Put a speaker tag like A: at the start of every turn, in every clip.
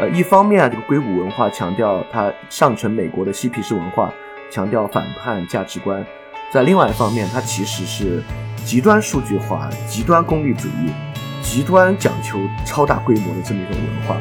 A: 呃，一方面啊，这个硅谷文化强调它上承美国的嬉皮士文化，强调反叛价值观；在另外一方面，它其实是极端数据化、极端功利主义、极端讲求超大规模的这么一种文化。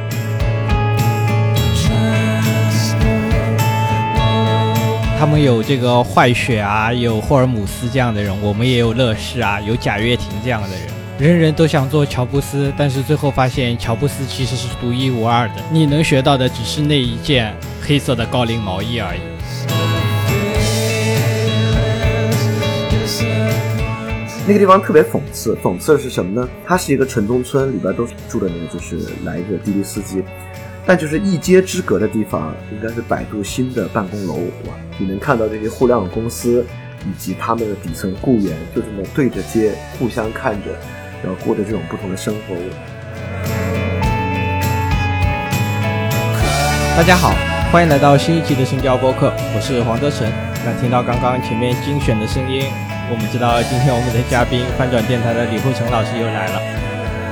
B: 他们有这个坏血啊，有霍尔姆斯这样的人，我们也有乐视啊，有贾跃亭这样的人。人人都想做乔布斯，但是最后发现乔布斯其实是独一无二的。你能学到的只是那一件黑色的高领毛衣而已。
A: 那个地方特别讽刺，讽刺的是什么呢？它是一个城中村，里边都是住的那个就是来一个滴滴司机，但就是一街之隔的地方，应该是百度新的办公楼，哇！你能看到这些互联网公司以及他们的底层雇员就这么对着街，互相看着。然后过着这种不同的生活。
B: 大家好，欢迎来到新一期的新调播客，我是黄德成。那听到刚刚前面精选的声音，我们知道今天我们的嘉宾翻转电台的李慧成老师又来了。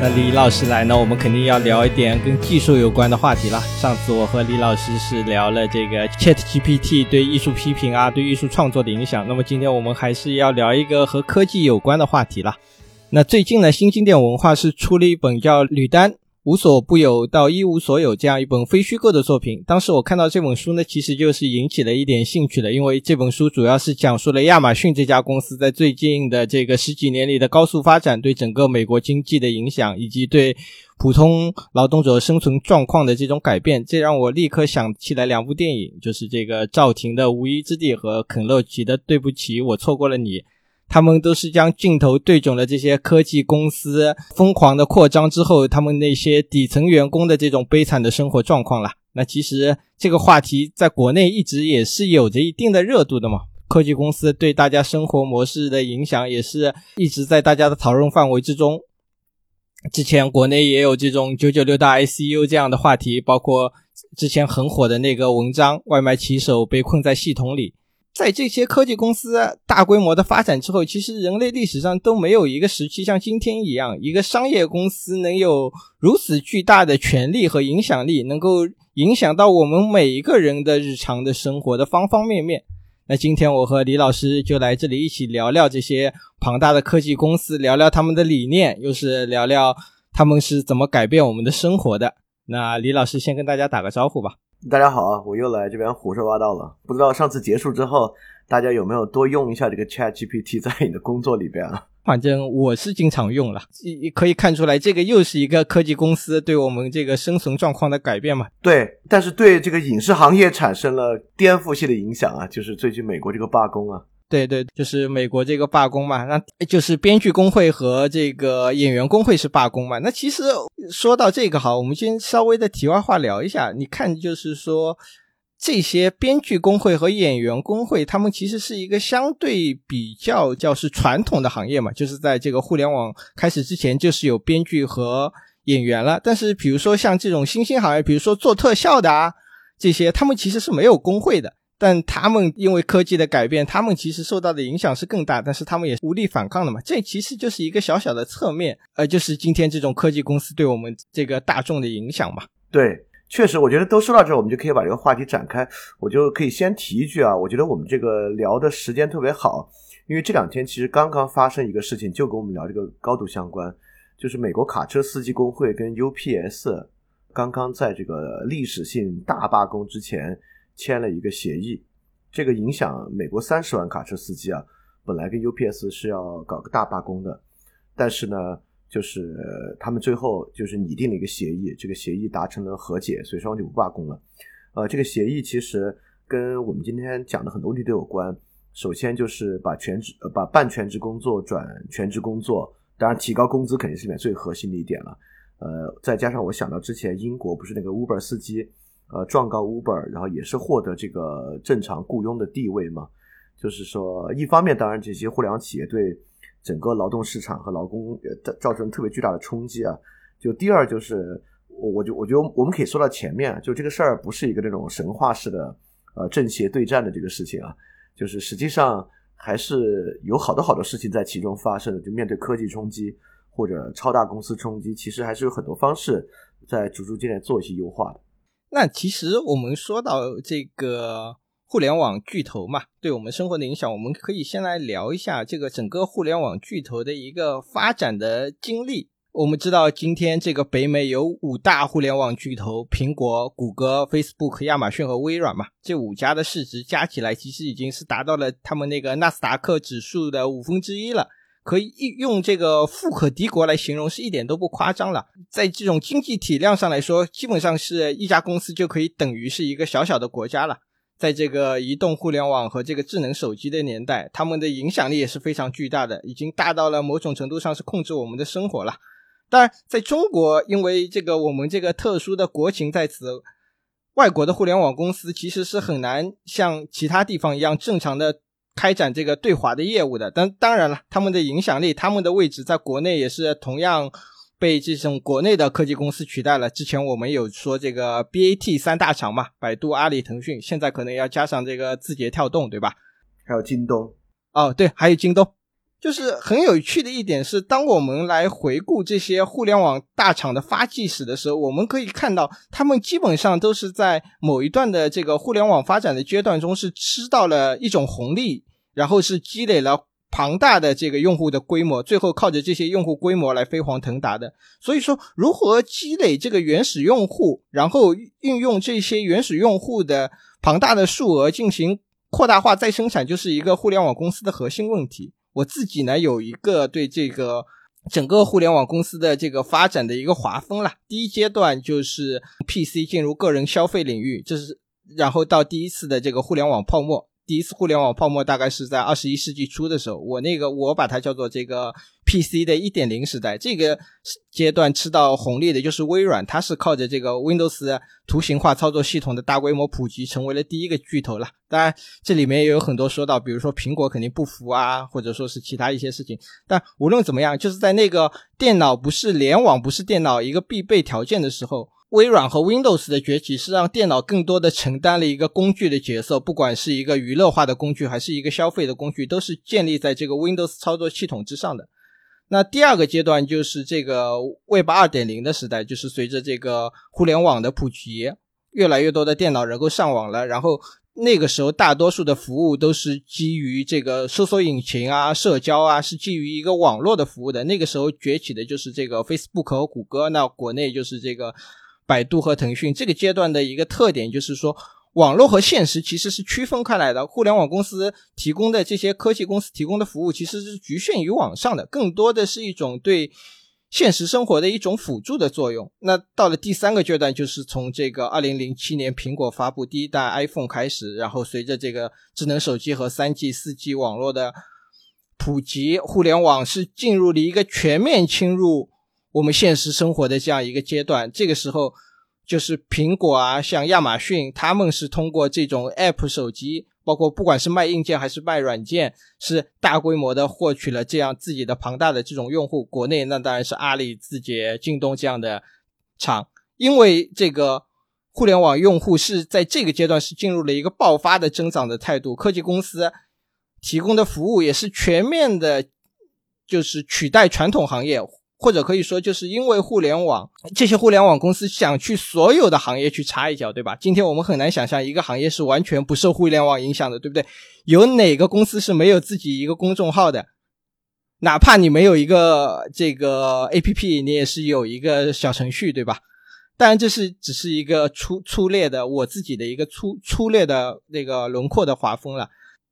B: 那李老师来呢，我们肯定要聊一点跟技术有关的话题了。上次我和李老师是聊了这个 Chat GPT 对艺术批评啊，对艺术创作的影响。那么今天我们还是要聊一个和科技有关的话题了。那最近呢，新经典文化是出了一本叫《吕丹无所不有到一无所有》这样一本非虚构的作品。当时我看到这本书呢，其实就是引起了一点兴趣的，因为这本书主要是讲述了亚马逊这家公司在最近的这个十几年里的高速发展对整个美国经济的影响，以及对普通劳动者生存状况的这种改变。这让我立刻想起来两部电影，就是这个赵婷的《无依之地》和肯洛奇的《对不起，我错过了你》。他们都是将镜头对准了这些科技公司疯狂的扩张之后，他们那些底层员工的这种悲惨的生活状况了。那其实这个话题在国内一直也是有着一定的热度的嘛。科技公司对大家生活模式的影响也是一直在大家的讨论范围之中。之前国内也有这种九九六到 ICU 这样的话题，包括之前很火的那个文章，外卖骑手被困在系统里。在这些科技公司大规模的发展之后，其实人类历史上都没有一个时期像今天一样，一个商业公司能有如此巨大的权力和影响力，能够影响到我们每一个人的日常的生活的方方面面。那今天我和李老师就来这里一起聊聊这些庞大的科技公司，聊聊他们的理念，又是聊聊他们是怎么改变我们的生活的。那李老师先跟大家打个招呼吧。
A: 大家好啊，我又来这边胡说八道了。不知道上次结束之后，大家有没有多用一下这个 Chat GPT 在你的工作里边啊？
B: 反正我是经常用了，可以看出来，这个又是一个科技公司对我们这个生存状况的改变嘛。
A: 对，但是对这个影视行业产生了颠覆性的影响啊，就是最近美国这个罢工啊。
B: 对对，就是美国这个罢工嘛，那就是编剧工会和这个演员工会是罢工嘛。那其实说到这个哈，我们先稍微的题外话聊一下。你看，就是说这些编剧工会和演员工会，他们其实是一个相对比较叫是传统的行业嘛，就是在这个互联网开始之前，就是有编剧和演员了。但是比如说像这种新兴行业，比如说做特效的啊这些，他们其实是没有工会的。但他们因为科技的改变，他们其实受到的影响是更大，但是他们也无力反抗的嘛。这其实就是一个小小的侧面，呃，就是今天这种科技公司对我们这个大众的影响嘛。
A: 对，确实，我觉得都说到这儿，我们就可以把这个话题展开。我就可以先提一句啊，我觉得我们这个聊的时间特别好，因为这两天其实刚刚发生一个事情，就跟我们聊这个高度相关，就是美国卡车司机工会跟 UPS 刚刚在这个历史性大罢工之前。签了一个协议，这个影响美国三十万卡车司机啊。本来跟 UPS 是要搞个大罢工的，但是呢，就是他们最后就是拟定了一个协议，这个协议达成了和解，所以双方就不罢工了。呃，这个协议其实跟我们今天讲的很多问题都有关。首先就是把全职呃把半全职工作转全职工作，当然提高工资肯定是里面最核心的一点了。呃，再加上我想到之前英国不是那个 Uber 司机。呃，状告 Uber，然后也是获得这个正常雇佣的地位嘛。就是说，一方面，当然这些互联网企业对整个劳动市场和劳工造造成特别巨大的冲击啊。就第二，就是我我就我觉得我们可以说到前面，就这个事儿不是一个那种神话式的呃正邪对战的这个事情啊。就是实际上还是有好多好多事情在其中发生的。就面对科技冲击或者超大公司冲击，其实还是有很多方式在逐逐渐渐做一些优化的。
B: 那其实我们说到这个互联网巨头嘛，对我们生活的影响，我们可以先来聊一下这个整个互联网巨头的一个发展的经历。我们知道，今天这个北美有五大互联网巨头：苹果、谷歌、Facebook、亚马逊和微软嘛。这五家的市值加起来，其实已经是达到了他们那个纳斯达克指数的五分之一了。可以用这个富可敌国来形容，是一点都不夸张了。在这种经济体量上来说，基本上是一家公司就可以等于是一个小小的国家了。在这个移动互联网和这个智能手机的年代，他们的影响力也是非常巨大的，已经大到了某种程度上是控制我们的生活了。当然，在中国，因为这个我们这个特殊的国情在此，外国的互联网公司其实是很难像其他地方一样正常的开展这个对华的业务的。但当然了，他们的影响力、他们的位置在国内也是同样被这种国内的科技公司取代了。之前我们有说这个 BAT 三大厂嘛，百度、阿里、腾讯，现在可能要加上这个字节跳动，对吧？
A: 还有京东。
B: 哦，对，还有京东。就是很有趣的一点是，当我们来回顾这些互联网大厂的发迹史的时候，我们可以看到，他们基本上都是在某一段的这个互联网发展的阶段中是吃到了一种红利，然后是积累了庞大的这个用户的规模，最后靠着这些用户规模来飞黄腾达的。所以说，如何积累这个原始用户，然后运用这些原始用户的庞大的数额进行扩大化再生产，就是一个互联网公司的核心问题。我自己呢有一个对这个整个互联网公司的这个发展的一个划分了。第一阶段就是 PC 进入个人消费领域，这是然后到第一次的这个互联网泡沫。第一次互联网泡沫大概是在二十一世纪初的时候，我那个我把它叫做这个 PC 的一点零时代。这个阶段吃到红利的就是微软，它是靠着这个 Windows 图形化操作系统的大规模普及，成为了第一个巨头了。当然，这里面也有很多说到，比如说苹果肯定不服啊，或者说是其他一些事情。但无论怎么样，就是在那个电脑不是联网不是电脑一个必备条件的时候。微软和 Windows 的崛起是让电脑更多的承担了一个工具的角色，不管是一个娱乐化的工具，还是一个消费的工具，都是建立在这个 Windows 操作系统之上的。那第二个阶段就是这个 Web 二点零的时代，就是随着这个互联网的普及，越来越多的电脑能够上网了，然后那个时候大多数的服务都是基于这个搜索引擎啊、社交啊，是基于一个网络的服务的。那个时候崛起的就是这个 Facebook 和谷歌，那国内就是这个。百度和腾讯这个阶段的一个特点就是说，网络和现实其实是区分开来的。互联网公司提供的这些科技公司提供的服务其实是局限于网上的，更多的是一种对现实生活的一种辅助的作用。那到了第三个阶段，就是从这个二零零七年苹果发布第一代 iPhone 开始，然后随着这个智能手机和三 G、四 G 网络的普及，互联网是进入了一个全面侵入。我们现实生活的这样一个阶段，这个时候就是苹果啊，像亚马逊，他们是通过这种 App 手机，包括不管是卖硬件还是卖软件，是大规模的获取了这样自己的庞大的这种用户。国内那当然是阿里、字节、京东这样的厂，因为这个互联网用户是在这个阶段是进入了一个爆发的增长的态度，科技公司提供的服务也是全面的，就是取代传统行业。或者可以说，就是因为互联网，这些互联网公司想去所有的行业去插一脚，对吧？今天我们很难想象一个行业是完全不受互联网影响的，对不对？有哪个公司是没有自己一个公众号的？哪怕你没有一个这个 A P P，你也是有一个小程序，对吧？当然，这是只是一个粗粗略的我自己的一个粗粗略的那个轮廓的划分了。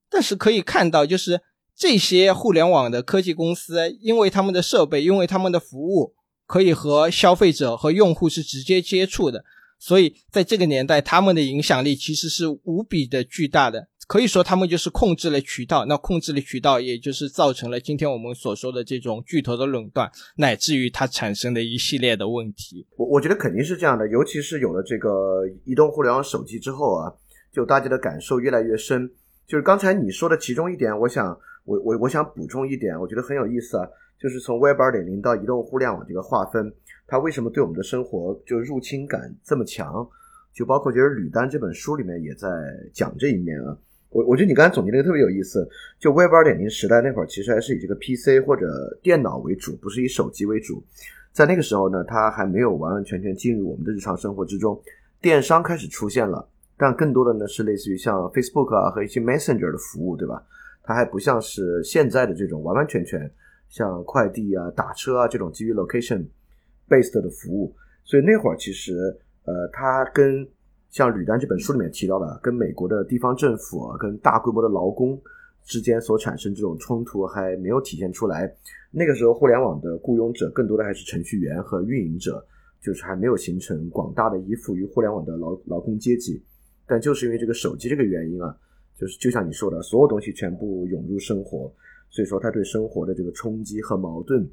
B: 但是可以看到，就是。这些互联网的科技公司，因为他们的设备，因为他们的服务，可以和消费者和用户是直接接触的，所以在这个年代，他们的影响力其实是无比的巨大的。可以说，他们就是控制了渠道，那控制了渠道，也就是造成了今天我们所说的这种巨头的垄断，乃至于它产生的一系列的问题。
A: 我我觉得肯定是这样的，尤其是有了这个移动互联网手机之后啊，就大家的感受越来越深。就是刚才你说的其中一点，我想。我我我想补充一点，我觉得很有意思啊，就是从 Web 二点零到移动互联网这个划分，它为什么对我们的生活就入侵感这么强？就包括就是吕丹这本书里面也在讲这一面啊。我我觉得你刚才总结那个特别有意思，就 Web 二点零时代那会儿，其实还是以这个 PC 或者电脑为主，不是以手机为主。在那个时候呢，它还没有完完全全进入我们的日常生活之中。电商开始出现了，但更多的呢是类似于像 Facebook 啊和一些 Messenger 的服务，对吧？它还不像是现在的这种完完全全像快递啊、打车啊这种基于 location based 的服务。所以那会儿其实呃，它跟像《吕丹》这本书里面提到的，跟美国的地方政府、跟大规模的劳工之间所产生这种冲突还没有体现出来。那个时候，互联网的雇佣者更多的还是程序员和运营者。就是还没有形成广大的依附于互联网的劳劳工阶级，但就是因为这个手机这个原因啊，就是就像你说的，所有东西全部涌入生活，所以说它对生活的这个冲击和矛盾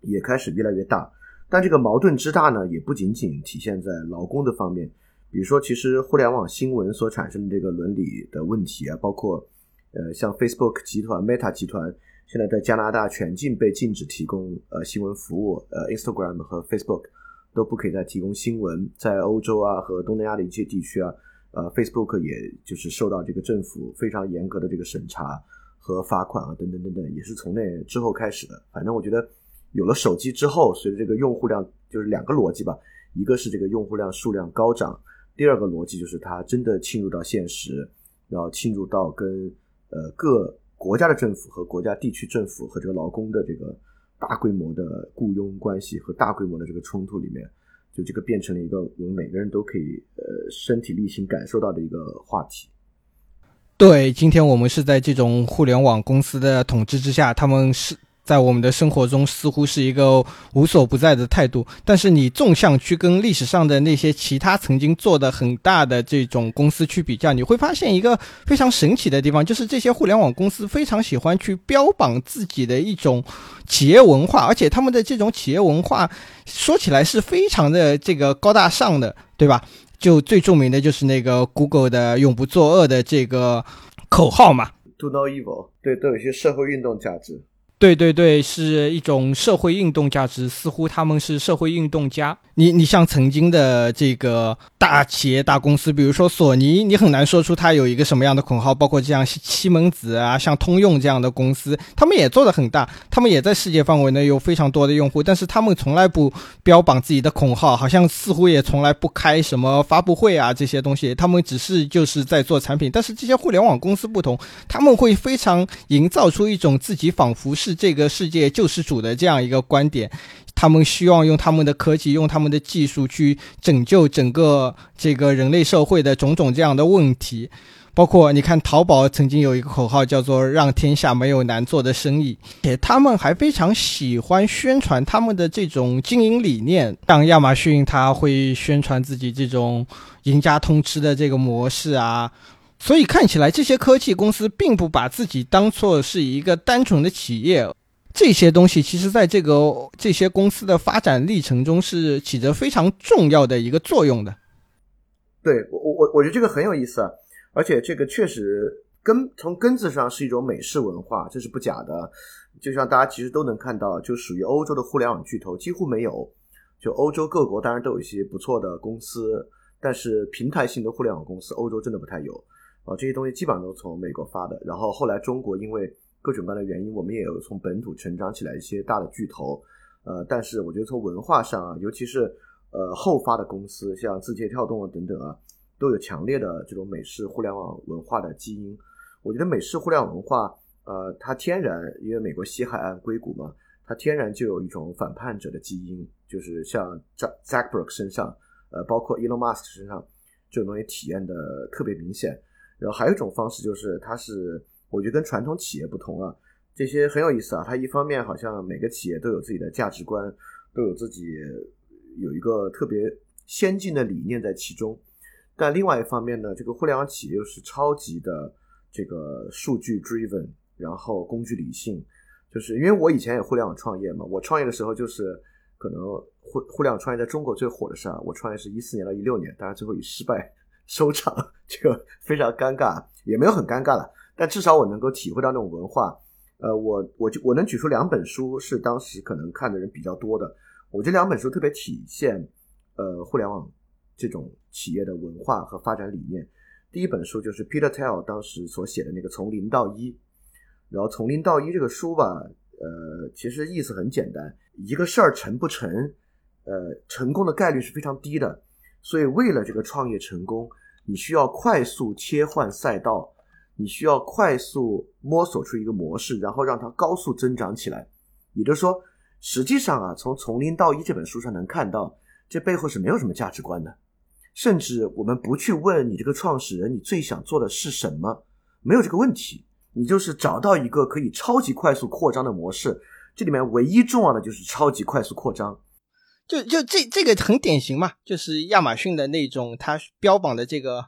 A: 也开始越来越大。但这个矛盾之大呢，也不仅仅体现在劳工的方面，比如说，其实互联网新闻所产生的这个伦理的问题啊，包括呃，像 Facebook 集团、Meta 集团现在在加拿大全境被禁止提供呃新闻服务，呃，Instagram 和 Facebook。都不可以再提供新闻，在欧洲啊和东南亚的一些地区啊，呃，Facebook 也就是受到这个政府非常严格的这个审查和罚款啊，等等等等，也是从那之后开始的。反正我觉得有了手机之后，随着这个用户量，就是两个逻辑吧，一个是这个用户量数量高涨，第二个逻辑就是它真的侵入到现实，然后侵入到跟呃各国家的政府和国家地区政府和这个劳工的这个。大规模的雇佣关系和大规模的这个冲突里面，就这个变成了一个我们每个人都可以呃身体力行感受到的一个话题。
B: 对，今天我们是在这种互联网公司的统治之下，他们是。在我们的生活中，似乎是一个无所不在的态度。但是你纵向去跟历史上的那些其他曾经做的很大的这种公司去比较，你会发现一个非常神奇的地方，就是这些互联网公司非常喜欢去标榜自己的一种企业文化，而且他们的这种企业文化说起来是非常的这个高大上的，对吧？就最著名的就是那个 Google 的“永不作恶”的这个口号嘛
A: ，“Do no evil”，对，都有一些社会运动价值。
B: 对对对，是一种社会运动价值，似乎他们是社会运动家。你你像曾经的这个大企业、大公司，比如说索尼，你很难说出它有一个什么样的口号。包括像西门子啊，像通用这样的公司，他们也做的很大，他们也在世界范围内有非常多的用户，但是他们从来不标榜自己的口号，好像似乎也从来不开什么发布会啊这些东西，他们只是就是在做产品。但是这些互联网公司不同，他们会非常营造出一种自己仿佛是是这个世界救世主的这样一个观点。他们希望用他们的科技，用他们的技术去拯救整个这个人类社会的种种这样的问题，包括你看，淘宝曾经有一个口号叫做“让天下没有难做的生意”，且他们还非常喜欢宣传他们的这种经营理念。像亚马逊，他会宣传自己这种赢家通吃的这个模式啊，所以看起来这些科技公司并不把自己当做是一个单纯的企业。这些东西其实，在这个这些公司的发展历程中是起着非常重要的一个作用的。
A: 对我，我我我觉得这个很有意思，啊，而且这个确实根从根子上是一种美式文化，这是不假的。就像大家其实都能看到，就属于欧洲的互联网巨头几乎没有。就欧洲各国当然都有一些不错的公司，但是平台性的互联网公司，欧洲真的不太有啊。这些东西基本上都从美国发的，然后后来中国因为。各种各样的原因，我们也有从本土成长起来一些大的巨头，呃，但是我觉得从文化上啊，尤其是呃后发的公司，像字节跳动啊等等啊，都有强烈的这种美式互联网文化的基因。我觉得美式互联网文化，呃，它天然因为美国西海岸硅谷嘛，它天然就有一种反叛者的基因，就是像 Zuckerberg 身上，呃，包括 Elon Musk 身上，这种东西体验的特别明显。然后还有一种方式就是，它是。我觉得跟传统企业不同啊，这些很有意思啊。它一方面好像每个企业都有自己的价值观，都有自己有一个特别先进的理念在其中，但另外一方面呢，这个互联网企业又是超级的这个数据 driven，然后工具理性。就是因为我以前也互联网创业嘛，我创业的时候就是可能互互联网创业在中国最火的时候，我创业是一四年到一六年，当然最后以失败收场，这个非常尴尬，也没有很尴尬了。但至少我能够体会到那种文化，呃，我我就我能举出两本书是当时可能看的人比较多的，我这两本书特别体现，呃，互联网这种企业的文化和发展理念。第一本书就是 Peter Thiel 当时所写的那个《从零到一》，然后《从零到一》这个书吧，呃，其实意思很简单，一个事儿成不成，呃，成功的概率是非常低的，所以为了这个创业成功，你需要快速切换赛道，你需要快速摸索出一个模式，然后让它高速增长起来。也就是说，实际上啊，从《从零到一》这本书上能看到，这背后是没有什么价值观的，甚至我们不去问你这个创始人，你最想做的是什么，没有这个问题，你就是找到一个可以超级快速扩张的模式。这里面唯一重要的就是超级快速扩张。
B: 就就这这个很典型嘛，就是亚马逊的那种它标榜的这个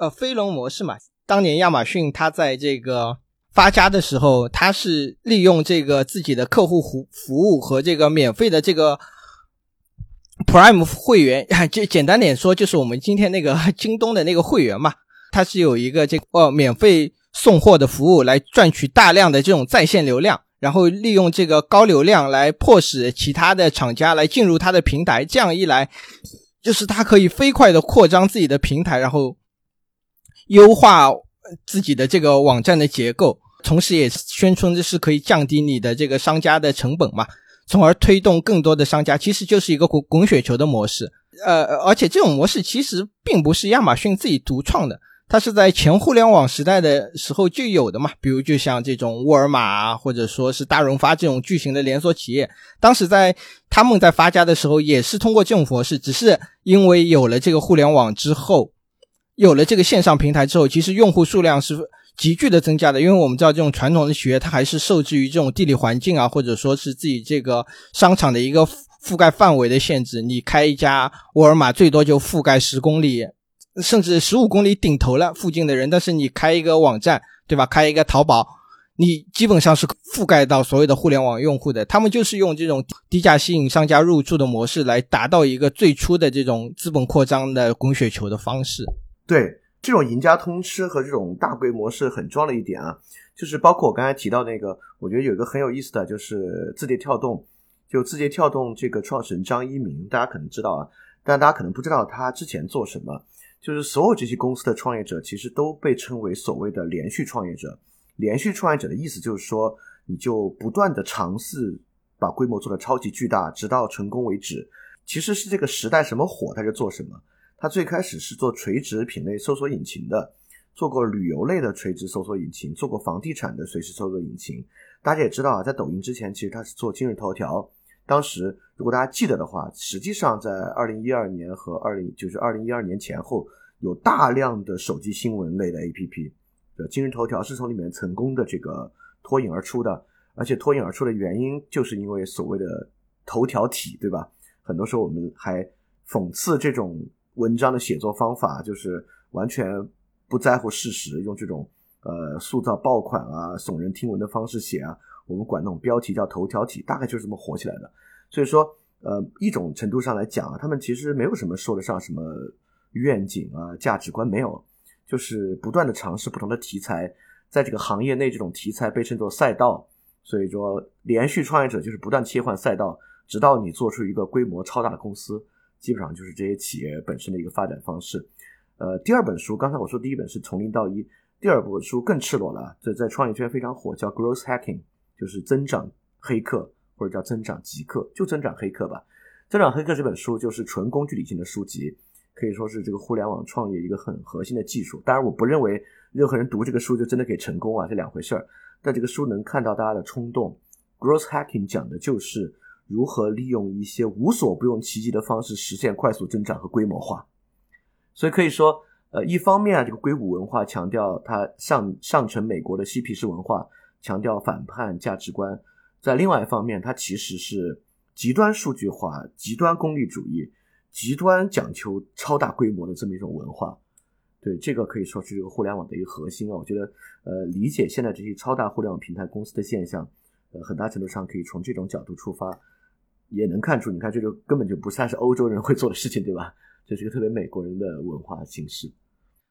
B: 呃飞龙模式嘛。当年亚马逊它在这个发家的时候，它是利用这个自己的客户服服务和这个免费的这个 Prime 会员，就简单点说，就是我们今天那个 京东的那个会员嘛，它是有一个这呃免费送货的服务来赚取大量的这种在线流量。然后利用这个高流量来迫使其他的厂家来进入它的平台，这样一来，就是它可以飞快的扩张自己的平台，然后优化自己的这个网站的结构，同时也宣称这是可以降低你的这个商家的成本嘛，从而推动更多的商家，其实就是一个滚滚雪球的模式。呃，而且这种模式其实并不是亚马逊自己独创的。它是在前互联网时代的时候就有的嘛，比如就像这种沃尔玛啊，或者说是大润发这种巨型的连锁企业，当时在他们在发家的时候也是通过这种模式，只是因为有了这个互联网之后，有了这个线上平台之后，其实用户数量是急剧的增加的。因为我们知道这种传统的企业，它还是受制于这种地理环境啊，或者说是自己这个商场的一个覆盖范围的限制。你开一家沃尔玛，最多就覆盖十公里。甚至十五公里顶头了附近的人，但是你开一个网站，对吧？开一个淘宝，你基本上是覆盖到所有的互联网用户的。他们就是用这种低价吸引商家入驻的模式，来达到一个最初的这种资本扩张的滚雪球的方式。
A: 对，这种赢家通吃和这种大规模是很重要的一点啊，就是包括我刚才提到那个，我觉得有一个很有意思的就是字节跳动，就字节跳动这个创始人张一鸣，大家可能知道啊，但大家可能不知道他之前做什么。就是所有这些公司的创业者，其实都被称为所谓的连续创业者。连续创业者的意思就是说，你就不断的尝试把规模做得超级巨大，直到成功为止。其实是这个时代什么火，他就做什么。他最开始是做垂直品类搜索引擎的，做过旅游类的垂直搜索引擎，做过房地产的随时搜索引擎。大家也知道啊，在抖音之前，其实他是做今日头条。当时，如果大家记得的话，实际上在二零一二年和二零就是二零一二年前后，有大量的手机新闻类的 APP，今日头条是从里面成功的这个脱颖而出的，而且脱颖而出的原因就是因为所谓的头条体，对吧？很多时候我们还讽刺这种文章的写作方法，就是完全不在乎事实，用这种呃塑造爆款啊、耸人听闻的方式写啊。我们管那种标题叫头条体，大概就是这么火起来的。所以说，呃，一种程度上来讲啊，他们其实没有什么说得上什么愿景啊、价值观，没有，就是不断的尝试不同的题材，在这个行业内，这种题材被称作赛道。所以说，连续创业者就是不断切换赛道，直到你做出一个规模超大的公司，基本上就是这些企业本身的一个发展方式。呃，第二本书，刚才我说第一本是从零到一，第二本书更赤裸了，在在创业圈非常火，叫 Growth Hacking。就是增长黑客，或者叫增长极客，就增长黑客吧。增长黑客这本书就是纯工具理性的书籍，可以说是这个互联网创业一个很核心的技术。当然，我不认为任何人读这个书就真的可以成功啊，这两回事儿。但这个书能看到大家的冲动。Growth Hacking 讲的就是如何利用一些无所不用其极的方式实现快速增长和规模化。所以可以说，呃，一方面啊，这个硅谷文化强调它上上层美国的嬉皮士文化。强调反叛价值观，在另外一方面，它其实是极端数据化、极端功利主义、极端讲求超大规模的这么一种文化。对这个可以说是这个互联网的一个核心啊。我觉得，呃，理解现在这些超大互联网平台公司的现象，呃，很大程度上可以从这种角度出发，也能看出，你看这个根本就不算是欧洲人会做的事情，对吧？这是一个特别美国人的文化形式。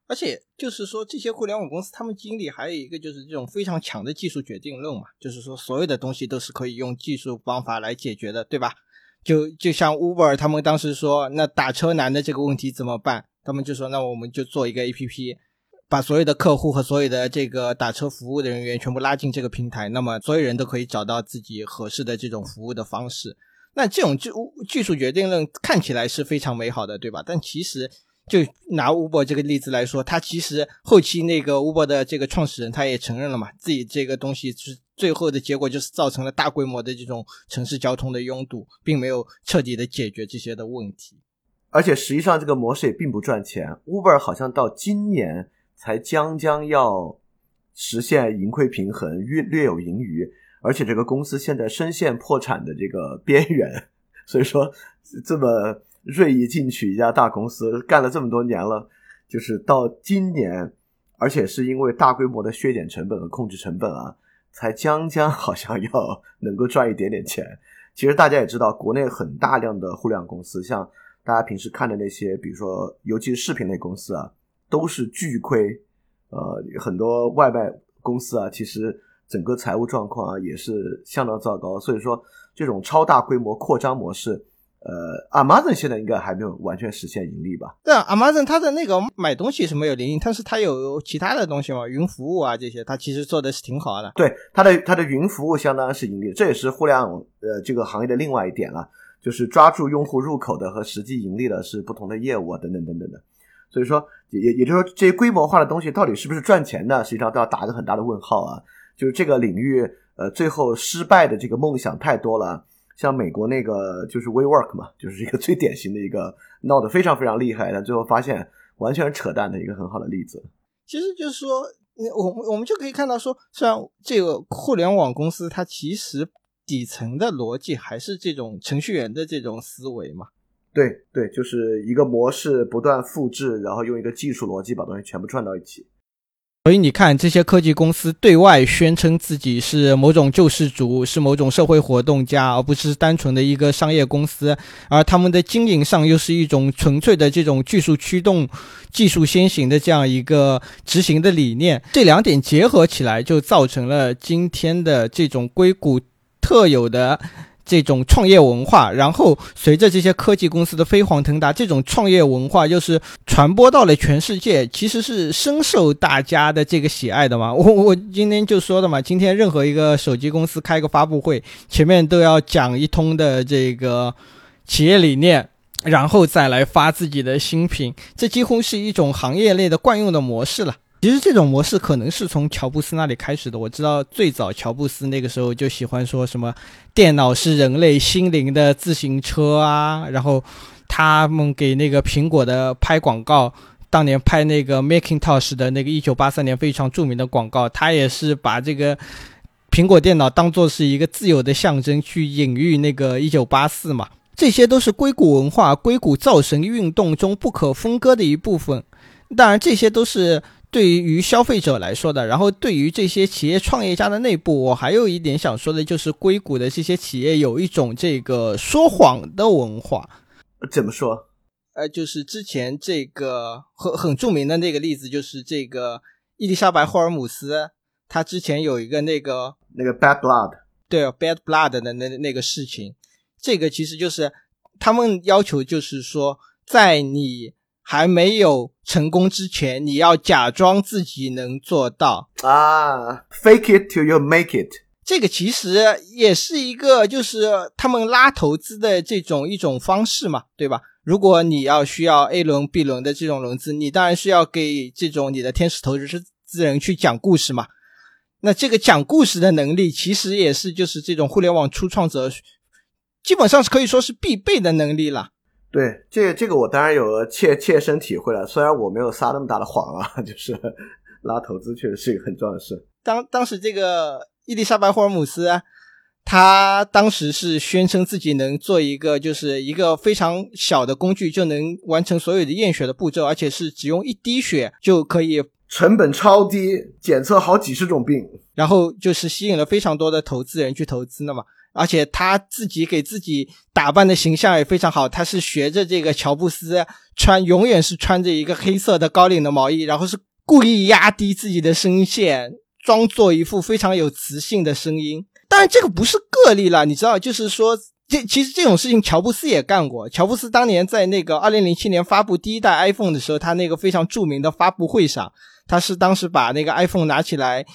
B: 而且就是说，这些互联网公司他们经历还有一个就是这种非常强的技术决定论嘛，就是说所有的东西都是可以用技术方法来解决的，对吧？就就像 Uber 他们当时说，那打车难的这个问题怎么办？他们就说，那我们就做一个 APP，把所有的客户和所有的这个打车服务的人员全部拉进这个平台，那么所有人都可以找到自己合适的这种服务的方式。那这种技技术决定论看起来是非常美好的，对吧？但其实就拿 Uber 这个例子来说，他其实后期那个 Uber 的这个创始人他也承认了嘛，自己这个东西是最后的结果就是造成了大规模的这种城市交通的拥堵，并没有彻底的解决这些的问题。
A: 而且实际上这个模式也并不赚钱，Uber 好像到今年才将将要实现盈亏平衡，略略有盈余。而且这个公司现在深陷破产的这个边缘，所以说这么锐意进取一家大公司，干了这么多年了，就是到今年，而且是因为大规模的削减成本和控制成本啊，才将将 好像要能够赚一点点钱。其实大家也知道，国内很大量的互联网公司，像大家平时看的那些，比如说尤其是视频类公司啊，都是巨亏。呃，很多外卖公司啊，其实。整个财务状况啊也是相当糟糕，所以说这种超大规模扩张模式，呃，Amazon 现在应该还没有完全实现盈利吧？
B: 对啊，Amazon 它的那个买东西是没有盈利，但是它有其他的东西嘛，云服务啊这些，它其实做的是挺好的。
A: 对，它的它的云服务相当是盈利，这也是互联网呃这个行业的另外一点了，就是抓住用户入口的和实际盈利的是不同的业务啊等等等等的。所以说也也就是说这些规模化的东西到底是不是赚钱的，实际上都要打一个很大的问号啊。就是这个领域，呃，最后失败的这个梦想太多了。像美国那个就是 WeWork 嘛，就是一个最典型的一个闹得非常非常厉害，但最后发现完全是扯淡的一个很好的例子。
B: 其实就是说，我们我们就可以看到说，虽然这个互联网公司它其实底层的逻辑还是这种程序员的这种思维嘛。
A: 对对，就是一个模式不断复制，然后用一个技术逻辑把东西全部串到一起。
B: 所以你看，这些科技公司对外宣称自己是某种救世主，是某种社会活动家，而不是单纯的一个商业公司。而他们的经营上又是一种纯粹的这种技术驱动、技术先行的这样一个执行的理念。这两点结合起来，就造成了今天的这种硅谷特有的。这种创业文化，然后随着这些科技公司的飞黄腾达，这种创业文化又是传播到了全世界，其实是深受大家的这个喜爱的嘛。我我今天就说的嘛，今天任何一个手机公司开个发布会，前面都要讲一通的这个企业理念，然后再来发自己的新品，这几乎是一种行业内的惯用的模式了。其实这种模式可能是从乔布斯那里开始的。我知道最早乔布斯那个时候就喜欢说什么电脑是人类心灵的自行车啊，然后他们给那个苹果的拍广告，当年拍那个 Macintosh 的那个一九八三年非常著名的广告，他也是把这个苹果电脑当做是一个自由的象征去隐喻那个一九八四嘛。这些都是硅谷文化、硅谷造神运动中不可分割的一部分。当然，这些都是。对于消费者来说的，然后对于这些企业创业家的内部，我还有一点想说的，就是硅谷的这些企业有一种这个说谎的文化。
A: 怎么说？
B: 呃，就是之前这个很很著名的那个例子，就是这个伊丽莎白霍尔姆斯，她之前有一个那个
A: 那个 bad blood，
B: 对 bad blood 的那那个事情，这个其实就是他们要求，就是说在你。还没有成功之前，你要假装自己能做到
A: 啊！Fake it till you make it。
B: 这个其实也是一个，就是他们拉投资的这种一种方式嘛，对吧？如果你要需要 A 轮、B 轮的这种融资，你当然是要给这种你的天使投资资人去讲故事嘛。那这个讲故事的能力，其实也是就是这种互联网初创者基本上是可以说是必备的能力了。
A: 对，这这个我当然有切切身体会了。虽然我没有撒那么大的谎啊，就是拉投资确实是一个很重要的事。
B: 当当时这个伊丽莎白霍尔姆斯，他当时是宣称自己能做一个，就是一个非常小的工具就能完成所有的验血的步骤，而且是只用一滴血就可以，
A: 成本超低，检测好几十种病，
B: 然后就是吸引了非常多的投资人去投资的嘛。而且他自己给自己打扮的形象也非常好，他是学着这个乔布斯穿，永远是穿着一个黑色的高领的毛衣，然后是故意压低自己的声线，装作一副非常有磁性的声音。当然，这个不是个例了，你知道，就是说，这其实这种事情乔布斯也干过。乔布斯当年在那个二零零七年发布第一代 iPhone 的时候，他那个非常著名的发布会上，他是当时把那个 iPhone 拿起来。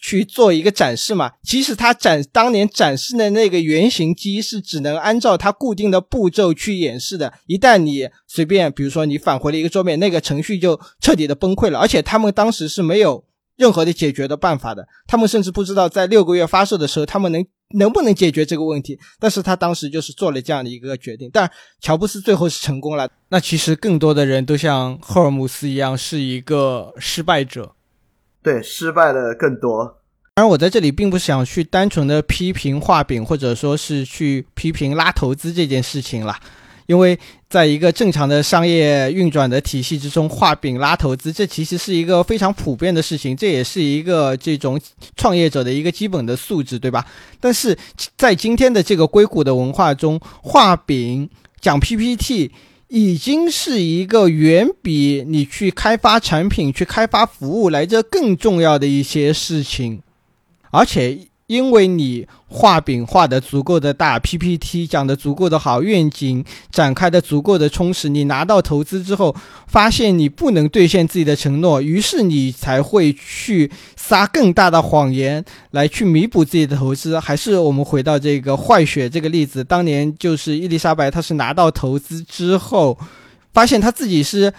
B: 去做一个展示嘛。即使他展当年展示的那个原型机是只能按照它固定的步骤去演示的，一旦你随便，比如说你返回了一个桌面，那个程序就彻底的崩溃了。而且他们当时是没有任何的解决的办法的，他们甚至不知道在六个月发售的时候他们能能不能解决这个问题。但是他当时就是做了这样的一个决定，但乔布斯最后是成功了。那其实更多的人都像赫尔姆斯一样是一个失败者。
A: 对，失败的更多。
B: 当然，我在这里并不想去单纯的批评画饼，或者说是去批评拉投资这件事情了，因为在一个正常的商业运转的体系之中，画饼拉投资，这其实是一个非常普遍的事情，这也是一个这种创业者的一个基本的素质，对吧？但是在今天的这个硅谷的文化中，画饼讲 PPT。已经是一个远比你去开发产品、去开发服务来着更重要的一些事情，而且。因为你画饼画的足够的大，PPT 讲的足够的好，愿景展开的足够的充实，你拿到投资之后，发现你不能兑现自己的承诺，于是你才会去撒更大的谎言来去弥补自己的投资。还是我们回到这个坏血这个例子，当年就是伊丽莎白，她是拿到投资之后，发现她自己是。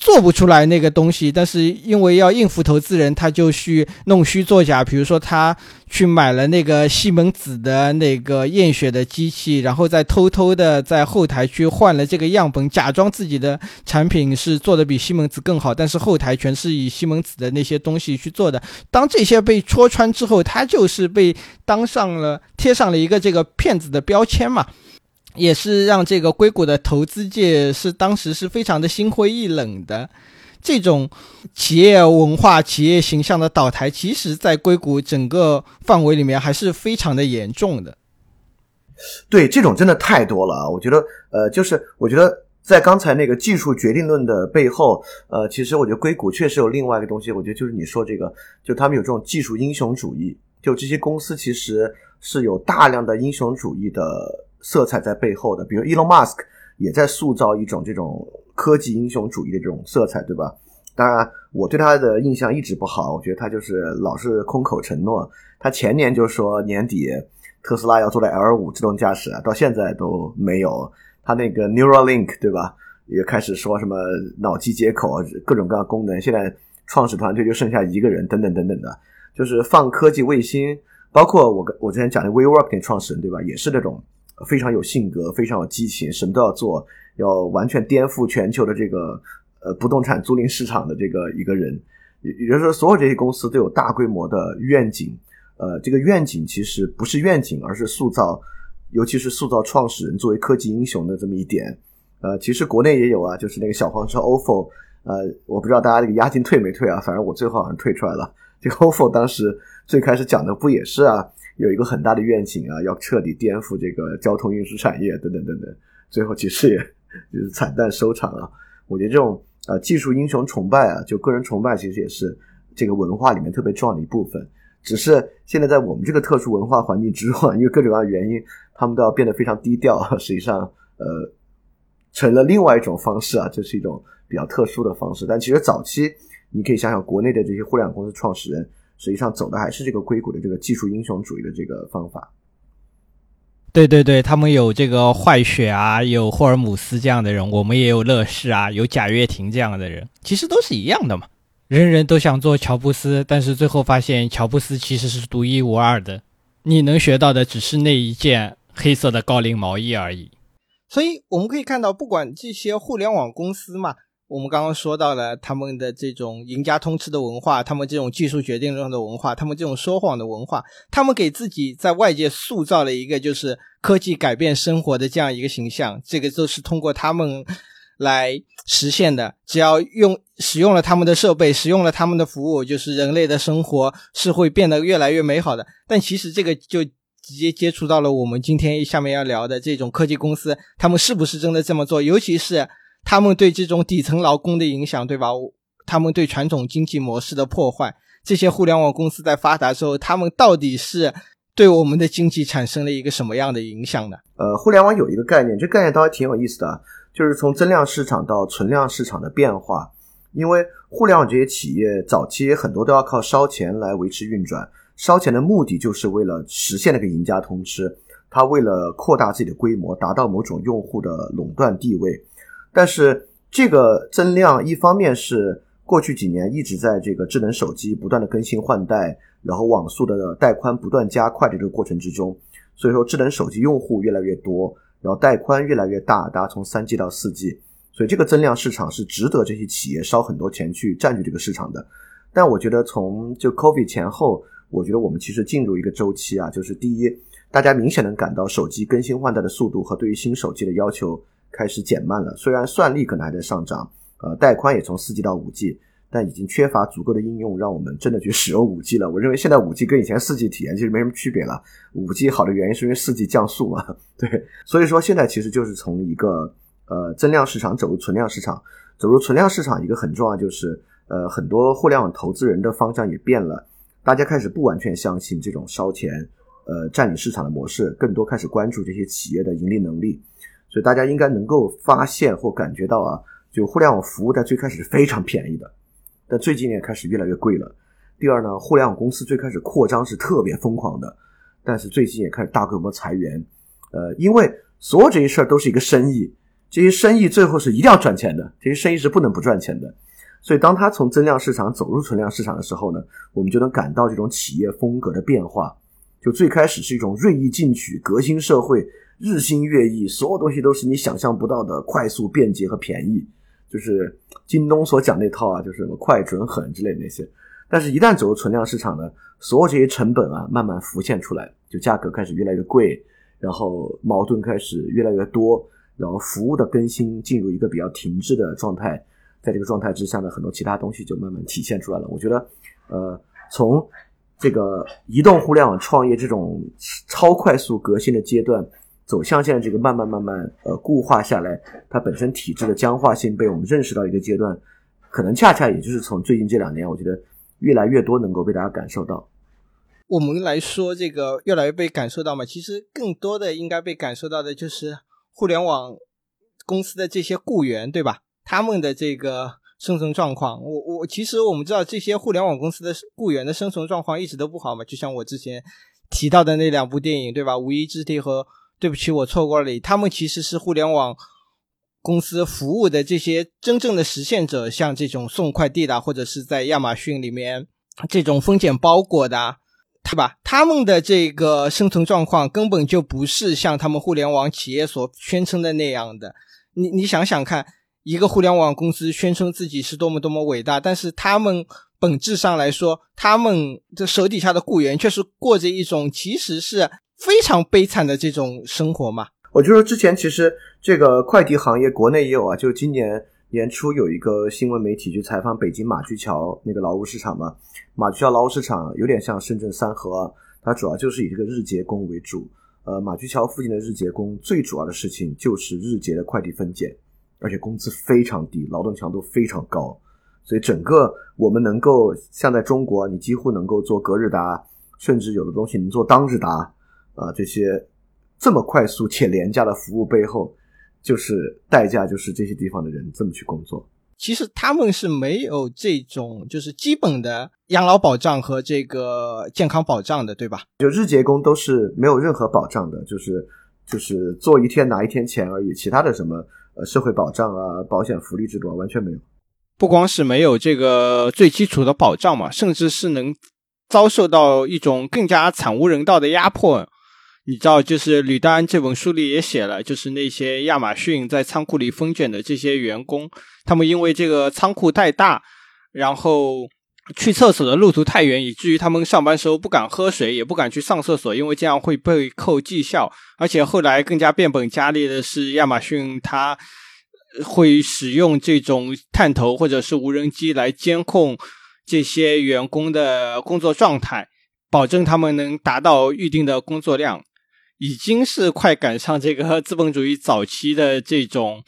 B: 做不出来那个东西，但是因为要应付投资人，他就去弄虚作假。比如说，他去买了那个西门子的那个验血的机器，然后再偷偷的在后台去换了这个样本，假装自己的产品是做的比西门子更好，但是后台全是以西门子的那些东西去做的。当这些被戳穿之后，他就是被当上了贴上了一个这个骗子的标签嘛。也是让这个硅谷的投资界是当时是非常的心灰意冷的，这种企业文化、企业形象的倒台，其实在硅谷整个范围里面还是非常的严重的。
A: 对，这种真的太多了！我觉得，呃，就是我觉得在刚才那个技术决定论的背后，呃，其实我觉得硅谷确实有另外一个东西，我觉得就是你说这个，就他们有这种技术英雄主义，就这些公司其实是有大量的英雄主义的。色彩在背后的，比如 Elon Musk 也在塑造一种这种科技英雄主义的这种色彩，对吧？当然，我对他的印象一直不好，我觉得他就是老是空口承诺。他前年就说年底特斯拉要做的 L 五自动驾驶啊，到现在都没有。他那个 Neuralink 对吧，也开始说什么脑机接口各种各样功能，现在创始团队就剩下一个人，等等等等的，就是放科技卫星，包括我跟我之前讲的 WeWork 的创始人对吧，也是那种。非常有性格，非常有激情，什么都要做，要完全颠覆全球的这个呃不动产租赁市场的这个一个人。也也就是说，所有这些公司都有大规模的愿景。呃，这个愿景其实不是愿景，而是塑造，尤其是塑造创始人作为科技英雄的这么一点。呃，其实国内也有啊，就是那个小黄车 ofo。呃，我不知道大家这个押金退没退啊？反正我最后好像退出来了。这个 ofo 当时最开始讲的不也是啊？有一个很大的愿景啊，要彻底颠覆这个交通运输产业，等等等等，最后其实也就是惨淡收场啊。我觉得这种呃技术英雄崇拜啊，就个人崇拜，其实也是这个文化里面特别重要的一部分。只是现在在我们这个特殊文化环境之中，因为各种各样的原因，他们都要变得非常低调。实际上，呃，成了另外一种方式啊，这是一种比较特殊的方式。但其实早期，你可以想想国内的这些互联网公司创始人。实际上走的还是这个硅谷的这个技术英雄主义的这个方法。
B: 对对对，他们有这个坏血啊，有霍尔姆斯这样的人，我们也有乐视啊，有贾跃亭这样的人，其实都是一样的嘛。人人都想做乔布斯，但是最后发现乔布斯其实是独一无二的。你能学到的只是那一件黑色的高领毛衣而已。所以我们可以看到，不管这些互联网公司嘛。我们刚刚说到了他们的这种赢家通吃的文化，他们这种技术决定论的文化，他们这种说谎的文化，他们给自己在外界塑造了一个就是科技改变生活的这样一个形象，这个都是通过他们来实现的。只要用使用了他们的设备，使用了他们的服务，就是人类的生活是会变得越来越美好的。但其实这个就直接接触到了我们今天下面要聊的这种科技公司，他们是不是真的这么做？尤其是。他们对这种底层劳工的影响，对吧？他们对传统经济模式的破坏，这些互联网公司在发达之后，他们到底是对我们的经济产生了一个什么样的影响呢？
A: 呃，互联网有一个概念，这概念倒还挺有意思的，就是从增量市场到存量市场的变化。因为互联网这些企业早期很多都要靠烧钱来维持运转，烧钱的目的就是为了实现那个赢家通吃，他为了扩大自己的规模，达到某种用户的垄断地位。但是这个增量一方面是过去几年一直在这个智能手机不断的更新换代，然后网速的带宽不断加快的这个过程之中，所以说智能手机用户越来越多，然后带宽越来越大，大家从三 G 到四 G，所以这个增量市场是值得这些企业烧很多钱去占据这个市场的。但我觉得从就 COVID 前后，我觉得我们其实进入一个周期啊，就是第一，大家明显能感到手机更新换代的速度和对于新手机的要求。开始减慢了，虽然算力可能还在上涨，呃，带宽也从四 G 到五 G，但已经缺乏足够的应用，让我们真的去使用五 G 了。我认为现在五 G 跟以前四 G 体验其实没什么区别了。五 G 好的原因是因为四 G 降速嘛，对，所以说现在其实就是从一个呃增量市场走入存量市场，走入存量市场一个很重要就是呃很多互联网投资人的方向也变了，大家开始不完全相信这种烧钱呃占领市场的模式，更多开始关注这些企业的盈利能力。所以大家应该能够发现或感觉到啊，就互联网服务在最开始是非常便宜的，但最近也开始越来越贵了。第二呢，互联网公司最开始扩张是特别疯狂的，但是最近也开始大规模裁员。呃，因为所有这些事儿都是一个生意，这些生意最后是一定要赚钱的，这些生意是不能不赚钱的。所以当它从增量市场走入存量市场的时候呢，我们就能感到这种企业风格的变化。就最开始是一种锐意进取、革新社会。日新月异，所有东西都是你想象不到的快速、便捷和便宜，就是京东所讲那套啊，就是什么快、准、狠之类的那些。但是，一旦走入存量市场呢，所有这些成本啊，慢慢浮现出来，就价格开始越来越贵，然后矛盾开始越来越多，然后服务的更新进入一个比较停滞的状态。在这个状态之下呢，很多其他东西就慢慢体现出来了。我觉得，呃，从这个移动互联网创业这种超快速革新的阶段。走向现在这个慢慢慢慢呃固化下来，它本身体制的僵化性被我们认识到一个阶段，可能恰恰也就是从最近这两年，我觉得越来越多能够被大家感受到。
B: 我们来说这个越来越被感受到嘛，其实更多的应该被感受到的就是互联网公司的这些雇员，对吧？他们的这个生存状况，我我其实我们知道这些互联网公司的雇员的生存状况一直都不好嘛，就像我之前提到的那两部电影，对吧？无一之地和。对不起，我错过了你。他们其实是互联网公司服务的这些真正的实现者，像这种送快递的，或者是在亚马逊里面这种分拣包裹的，对吧？他们的这个生存状况根本就不是像他们互联网企业所宣称的那样的。你你想想看，一个互联网公司宣称自己是多么多么伟大，但是他们本质上来说，他们这手底下的雇员却是过着一种其实是。非常悲惨的这种生活嘛？
A: 我就说之前其实这个快递行业国内也有啊，就今年年初有一个新闻媒体去采访北京马驹桥那个劳务市场嘛，马驹桥劳务市场有点像深圳三河，它主要就是以这个日结工为主。呃，马驹桥附近的日结工最主要的事情就是日结的快递分拣，而且工资非常低，劳动强度非常高，所以整个我们能够像在中国，你几乎能够做隔日达，甚至有的东西能做当日达。啊，这些这么快速且廉价的服务背后，就是代价，就是这些地方的人这么去工作。
B: 其实他们是没有这种就是基本的养老保障和这个健康保障的，对吧？
A: 就日结工都是没有任何保障的，就是就是做一天拿一天钱而已，其他的什么社会保障啊、保险福利制度啊，完全没有。
B: 不光是没有这个最基础的保障嘛，甚至是能遭受到一种更加惨无人道的压迫。你知道，就是吕丹这本书里也写了，就是那些亚马逊在仓库里封卷的这些员工，他们因为这个仓库太大，然后去厕所的路途太远，以至于他们上班时候不敢喝水，也不敢去上厕所，因为这样会被扣绩效。而且后来更加变本加厉的是，亚马逊它会使用这种探头或者是无人机来监控这些员工的工作状态，保证他们能达到预定的工作量。已经是快赶上这个资本主义早期的这种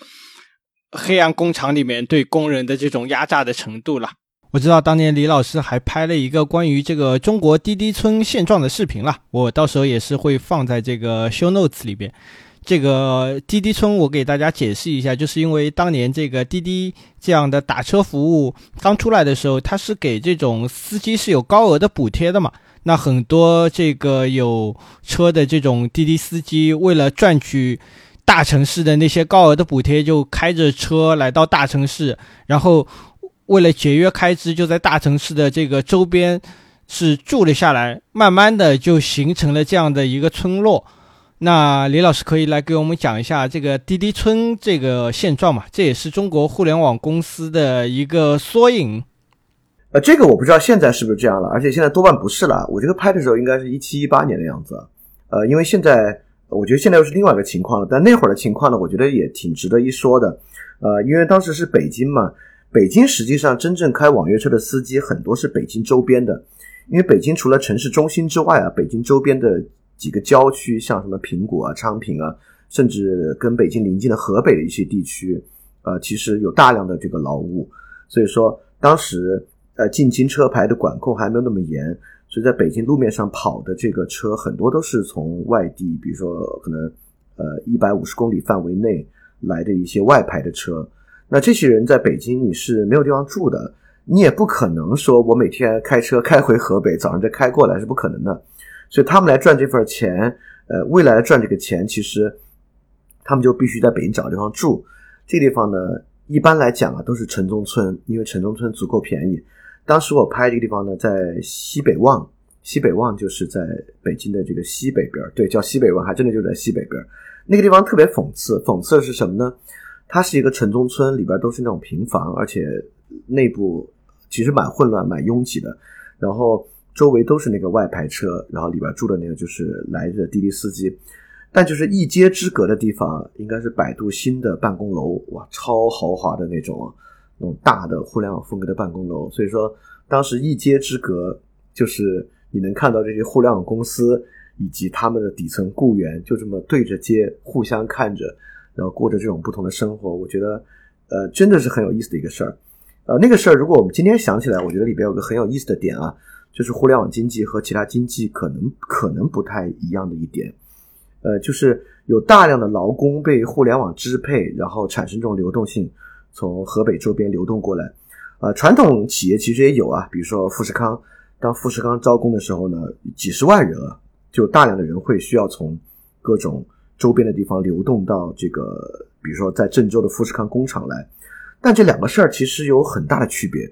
B: 黑暗工厂里面对工人的这种压榨的程度了。我知道当年李老师还拍了一个关于这个中国滴滴村现状的视频了，我到时候也是会放在这个 show notes 里边。这个滴滴村，我给大家解释一下，就是因为当年这个滴滴这样的打车服务刚出来的时候，它是给这种司机是有高额的补贴的嘛。那很多这个有车的这种滴滴司机，为了赚取大城市的那些高额的补贴，就开着车来到大城市，然后为了节约开支，就在大城市的这个周边是住了下来，慢慢的就形成了这样的一个村落。那李老师可以来给我们讲一下这个滴滴村这个现状嘛？这也是中国互联网公司的一个缩影。
A: 呃，这个我不知道现在是不是这样了，而且现在多半不是了。我这个拍的时候应该是一七一八年的样子。呃，因为现在我觉得现在又是另外一个情况了。但那会儿的情况呢，我觉得也挺值得一说的。呃，因为当时是北京嘛，北京实际上真正开网约车的司机很多是北京周边的，因为北京除了城市中心之外啊，北京周边的。几个郊区，像什么苹果啊、昌平啊，甚至跟北京邻近的河北的一些地区，呃，其实有大量的这个劳务。所以说，当时呃进京车牌的管控还没有那么严，所以在北京路面上跑的这个车很多都是从外地，比如说可能呃一百五十公里范围内来的一些外牌的车。那这些人在北京你是没有地方住的，你也不可能说我每天开车开回河北，早上再开过来是不可能的。所以他们来赚这份钱，呃，未来赚这个钱，其实他们就必须在北京找地方住。这个地方呢，一般来讲啊，都是城中村，因为城中村足够便宜。当时我拍这个地方呢，在西北望，西北望就是在北京的这个西北边对，叫西北望，还真的就在西北边那个地方特别讽刺，讽刺的是什么呢？它是一个城中村，里边都是那种平房，而且内部其实蛮混乱、蛮拥挤的，然后。周围都是那个外牌车，然后里边住的那个就是来的滴滴司机，但就是一街之隔的地方，应该是百度新的办公楼，哇，超豪华的那种，那种大的互联网风格的办公楼。所以说，当时一街之隔，就是你能看到这些互联网公司以及他们的底层雇员，就这么对着街互相看着，然后过着这种不同的生活。我觉得，呃，真的是很有意思的一个事儿。呃，那个事儿，如果我们今天想起来，我觉得里边有个很有意思的点啊。就是互联网经济和其他经济可能可能不太一样的一点，呃，就是有大量的劳工被互联网支配，然后产生这种流动性，从河北周边流动过来。呃，传统企业其实也有啊，比如说富士康，当富士康招工的时候呢，几十万人啊，就大量的人会需要从各种周边的地方流动到这个，比如说在郑州的富士康工厂来。但这两个事儿其实有很大的区别。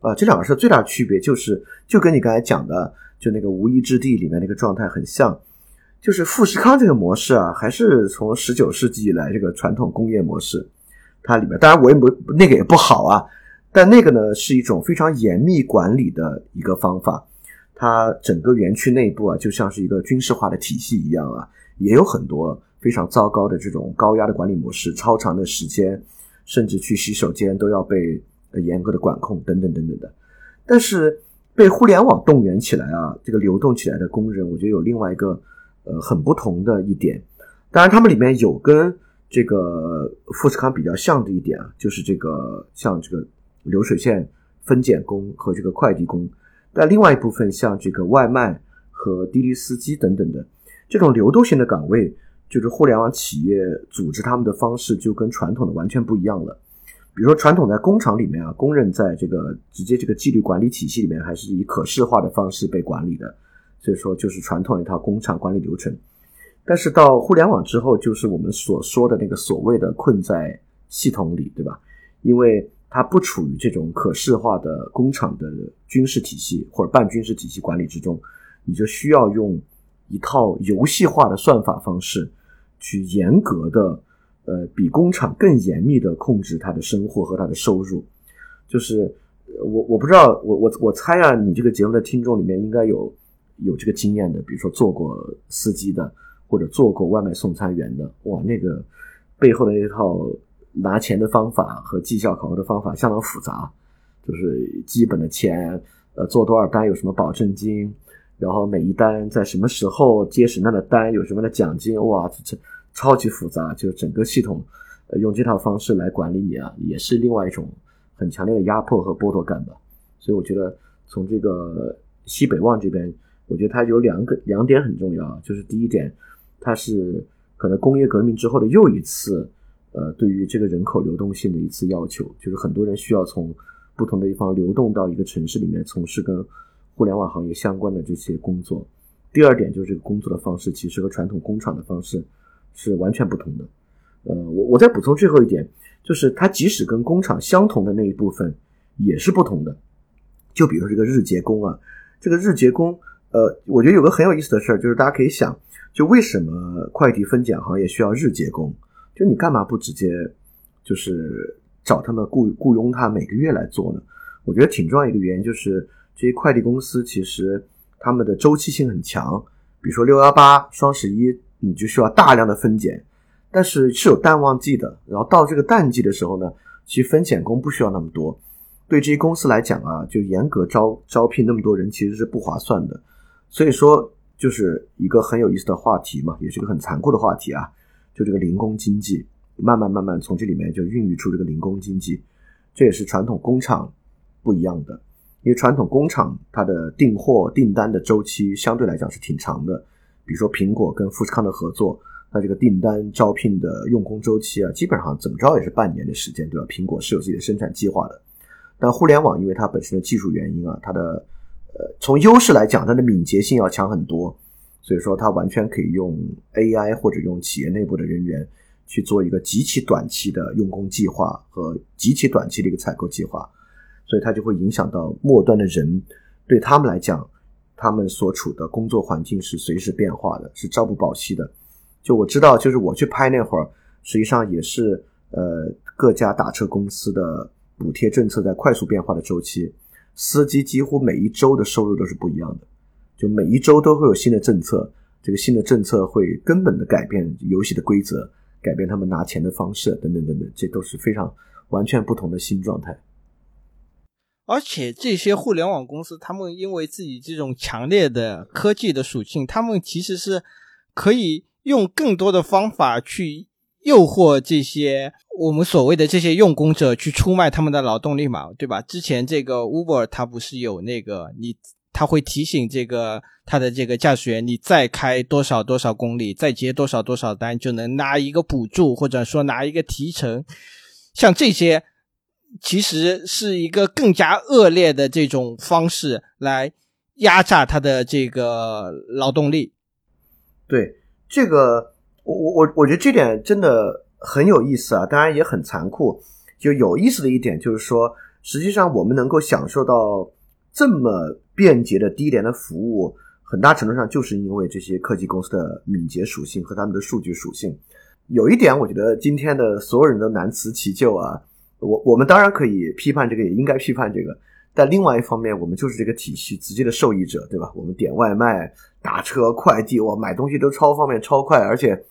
A: 啊，这两个事儿最大的区别，就是就跟你刚才讲的，就那个无依之地里面那个状态很像，就是富士康这个模式啊，还是从十九世纪以来这个传统工业模式，它里面当然我也不那个也不好啊，但那个呢是一种非常严密管理的一个方法，它整个园区内部啊就像是一个军事化的体系一样啊，也有很多非常糟糕的这种高压的管理模式，超长的时间，甚至去洗手间都要被。严格的管控等等等等的，但是被互联网动员起来啊，这个流动起来的工人，我觉得有另外一个呃很不同的一点。当然，他们里面有跟这个富士康比较像的一点啊，就是这个像这个流水线分拣工和这个快递工。但另外一部分像这个外卖和滴滴司机等等的这种流动性的岗位，就是互联网企业组织他们的方式就跟传统的完全不一样了。比如说，传统在工厂里面啊，工人在这个直接这个纪律管理体系里面，还是以可视化的方式被管理的，所以说就是传统一套工厂管理流程。但是到互联网之后，就是我们所说的那个所谓的困在系统里，对吧？因为它不处于这种可视化的工厂的军事体系或者半军事体系管理之中，你就需要用一套游戏化的算法方式去严格的。呃，比工厂更严密的控制他的生活和他的收入，就是我我不知道，我我我猜啊，你这个节目的听众里面应该有有这个经验的，比如说做过司机的，或者做过外卖送餐员的，哇，那个背后的那套拿钱的方法和绩效考核的方法相当复杂，就是基本的钱，呃，做多少单有什么保证金，然后每一单在什么时候接什么样的单有什么样的奖金，哇，这。超级复杂，就整个系统，呃，用这套方式来管理你啊，也是另外一种很强烈的压迫和剥夺感吧。所以我觉得从这个西北望这边，我觉得它有两个两点很重要，就是第一点，它是可能工业革命之后的又一次，呃，对于这个人口流动性的一次要求，就是很多人需要从不同的地方流动到一个城市里面从事跟互联网行业相关的这些工作。第二点就是这个工作的方式其实和传统工厂的方式是完全不同的。呃，我我再补充最后一点，就是它即使跟工厂相同的那一部分也是不同的。就比如说这个日结工啊，这个日结工，呃，我觉得有个很有意思的事儿，就是大家可以想，就为什么快递分拣行业需要日结工？就你干嘛不直接就是找他们雇雇佣他每个月来做呢？我觉得挺重要一个原因就是这些快递公司其实他们的周期性很强，比如说六幺八、双十一，你就需要大量的分拣，但是是有淡旺季的，然后到这个淡季的时候呢，其实分拣工不需要那么多。对这些公司来讲啊，就严格招招聘那么多人，其实是不划算的。所以说，就是一个很有意思的话题嘛，也是个很残酷的话题啊。就这个零工经济，慢慢慢慢从这里面就孕育出这个零工经济，这也是传统工厂不一样的。因为传统工厂它的订货订单的周期相对来讲是挺长的，比如说苹果跟富士康的合作，那这个订单招聘的用工周期啊，基本上怎么着也是半年的时间，对吧？苹果是有自己的生产计划的。但互联网因为它本身的技术原因啊，它的呃从优势来讲，它的敏捷性要强很多，所以说它完全可以用 AI 或者用企业内部的人员去做一个极其短期的用工计划和极其短期的一个采购计划，所以它就会影响到末端的人，对他们来讲，他们所处的工作环境是随时变化的，是朝不保夕的。就我知道，就是我去拍那会儿，实际上也是呃各家打车公司的。补贴政策在快速变化的周期，司机几乎每一周的收入都是不一样的，就每一周都会有新的政策，这个新的政策会根本的改变游戏的规则，改变他们拿钱的方式，等等等等，这都是非常完全不同的新状态。
B: 而且这些互联网公司，他们因为自己这种强烈的科技的属性，他们其实是可以用更多的方法去。诱惑这些我们所谓的这些用工者去出卖他们的劳动力嘛，对吧？之前这个 Uber 它不是有那个你，他会提醒这个他的这个驾驶员，你再开多少多少公里，再接多少多少单，就能拿一个补助，或者说拿一个提成。像这些，其实是一个更加恶劣的这种方式来压榨他的这个劳动力。
A: 对这个。我我我我觉得这点真的很有意思啊，当然也很残酷。就有意思的一点就是说，实际上我们能够享受到这么便捷的低廉的服务，很大程度上就是因为这些科技公司的敏捷属性和他们的数据属性。有一点，我觉得今天的所有人都难辞其咎啊。我我们当然可以批判这个，也应该批判这个。但另外一方面，我们就是这个体系直接的受益者，对吧？我们点外卖、打车、快递，哇，买东西都超方便、超快，而且。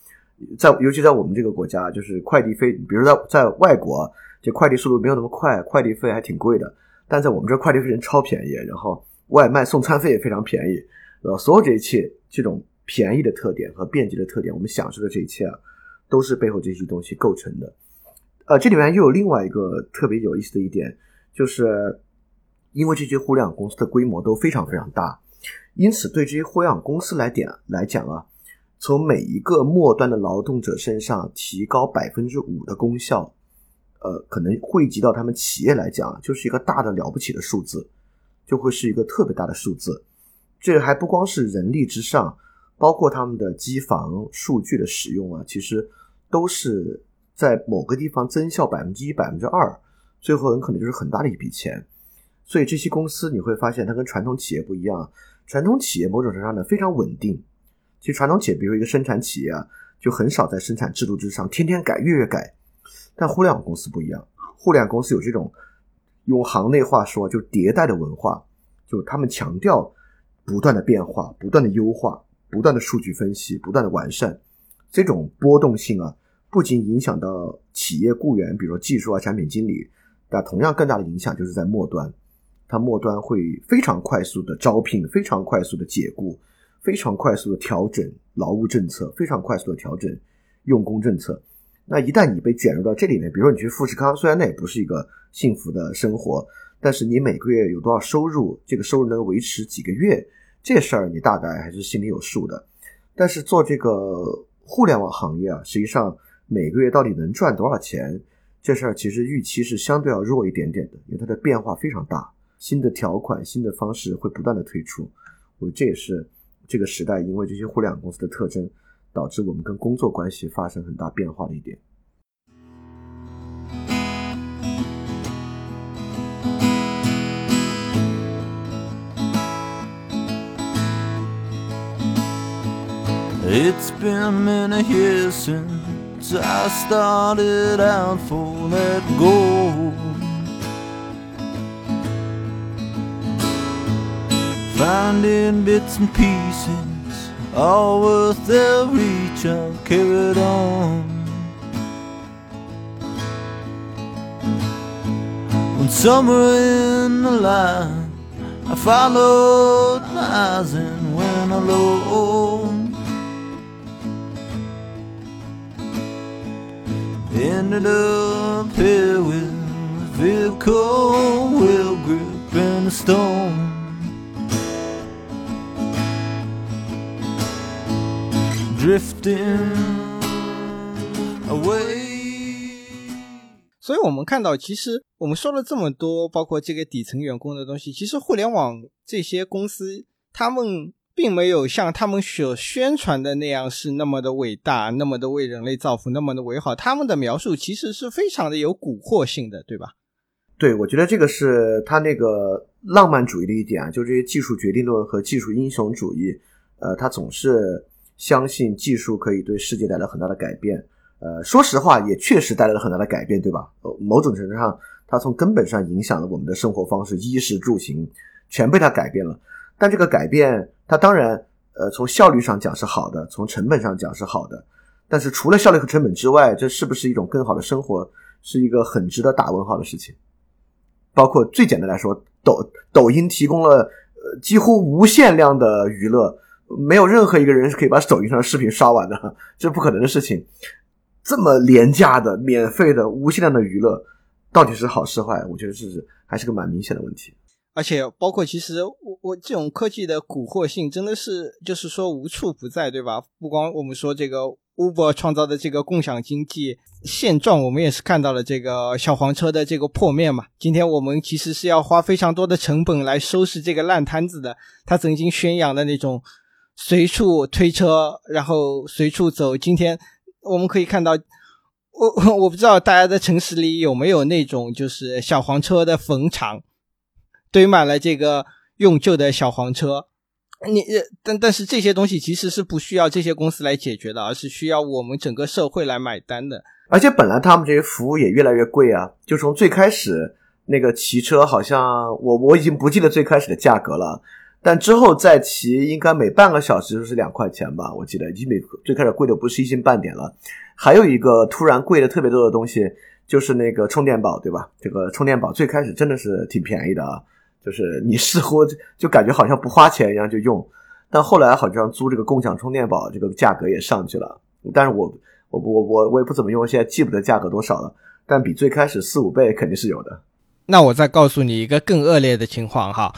A: 在尤其在我们这个国家，就是快递费，比如在在外国，这快递速度没有那么快，快递费还挺贵的。但在我们这快递费超便宜，然后外卖送餐费也非常便宜。呃，所有这一切这种便宜的特点和便捷的特点，我们享受的这一切啊，都是背后这些东西构成的。呃，这里面又有另外一个特别有意思的一点，就是因为这些互联网公司的规模都非常非常大，因此对这些互联网公司来点来讲啊。从每一个末端的劳动者身上提高百分之五的功效，呃，可能汇集到他们企业来讲，就是一个大的了不起的数字，就会是一个特别大的数字。这还不光是人力之上，包括他们的机房数据的使用啊，其实都是在某个地方增效百分之一、百分之二，最后很可能就是很大的一笔钱。所以这些公司你会发现，它跟传统企业不一样，传统企业某种程度上呢非常稳定。其实传统企业，比如一个生产企业啊，就很少在生产制度之上天天改、月月改。但互联网公司不一样，互联网公司有这种用行内话说，就迭代的文化，就他们强调不断的变化、不断的优化、不断的数据分析、不断的完善。这种波动性啊，不仅影响到企业雇员，比如说技术啊、产品经理，但同样更大的影响就是在末端，它末端会非常快速的招聘，非常快速的解雇。非常快速的调整劳务政策，非常快速的调整用工政策。那一旦你被卷入到这里面，比如说你去富士康，虽然那也不是一个幸福的生活，但是你每个月有多少收入，这个收入能维持几个月，这事儿你大概还是心里有数的。但是做这个互联网行业啊，实际上每个月到底能赚多少钱，这事儿其实预期是相对要弱一点点的，因为它的变化非常大，新的条款、新的方式会不断的推出。我这也是这个时代因为这些互联网公司的特征，导致我们跟工作关系发生很大变化的一点。It's been many years since I started out for that goal. Finding bits and pieces, all worth their reach, I've carried on. When somewhere in the line, I followed eyes and went alone. Ended up here with vehicle wheel grip and a stone. Drifting away. 所以，我们看到，其实我们说了这么多，包括这个底层员工的东西，其实互联网这些公司，他们并没有像他们所宣传的那样是那么的伟大，那么的为人类造福，那么的美好。他们的描述其实是非常的有蛊惑性的，对吧？对，我觉得这个是他那个浪漫主义的一点啊，就这些技术决定论和技术英雄主义。呃，他总是相信技术可以对世界带来很大的改变。呃，说实话，也确实带来了很大的改变，对吧？某种程度上，它从根本上影响了我们的生活方式，衣食住行全被它改变了。但这个改变，它当然，呃，从效率上讲是好的，从成本上讲是好的。但是除了效率和成本之外，这是不是一种更好的生活，是一个很值得打问号的事情。包括最简单来说，抖抖音提供了呃几乎无限量的娱乐，没有任何一个人是可以把抖音上的视频刷完的，这是不可能的事情。这么廉价的、免费的、无限量的娱乐，到底是好是坏？我觉得这是还是个蛮明显的问题。而且包括其实我我这种科技的蛊惑性真的是就是说无处不在，对吧？不光我们说这个 Uber 创造的这个共享经济现状，我们也是看到了这个小黄车的这个破灭嘛。今天我们其实是要花非常多的成本来收拾这个烂摊子的。他曾经宣扬的那种随处推车，然后随处走。今天我们可以看到，我我不知道大家在城市里有没有那种就是小黄车的坟场。堆满了这个用旧的小黄车，你但但是这些东西其实是不需要这些公司来解决的，而是需要我们整个社会来买单的。而且本来他们这些服务也越来越贵啊，就从最开始那个骑车，好像我我已经不记得最开始的价格了，但之后再骑应该每半个小时就是两块钱吧，我记得已经每最开始贵的不是一星半点了。还有一个突然贵的特别多的东西，就是那个充电宝，对吧？这个充电宝最开始真的是挺便宜的啊。就是你似乎就感觉好像不花钱一样就用，但后来好像租这个共享充电宝这个价格也上去了。但是我我我我我也不怎么用，现在记不得价格多少了。但比最开始四五倍肯定是有的。那我再告诉你一个更恶劣的情况哈，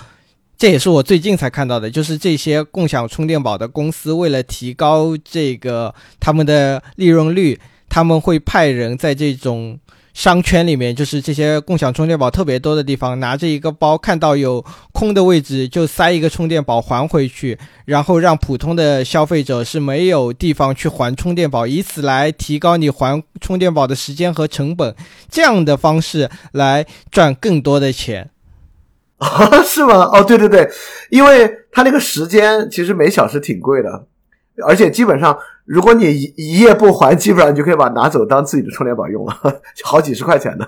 A: 这也是我最近才看到的，就是这些共享充电宝的公司为了提高这个他们的利润率，他们会派人在这种。商圈里面就是这些共享充电宝特别多的地方，拿着一个包，看到有空的位置就塞一个充电宝还回去，然后让普通的消费者是没有地方去还充电宝，以此来提高你还充电宝的时间和成本，这样的方式来赚更多的钱。啊，是吗？哦，对对对，因为他那个时间其实每小时挺贵的，而且基本上。如果你一一夜不还，基本上你就可以把拿走当自己的充电宝用了，好几十块钱的。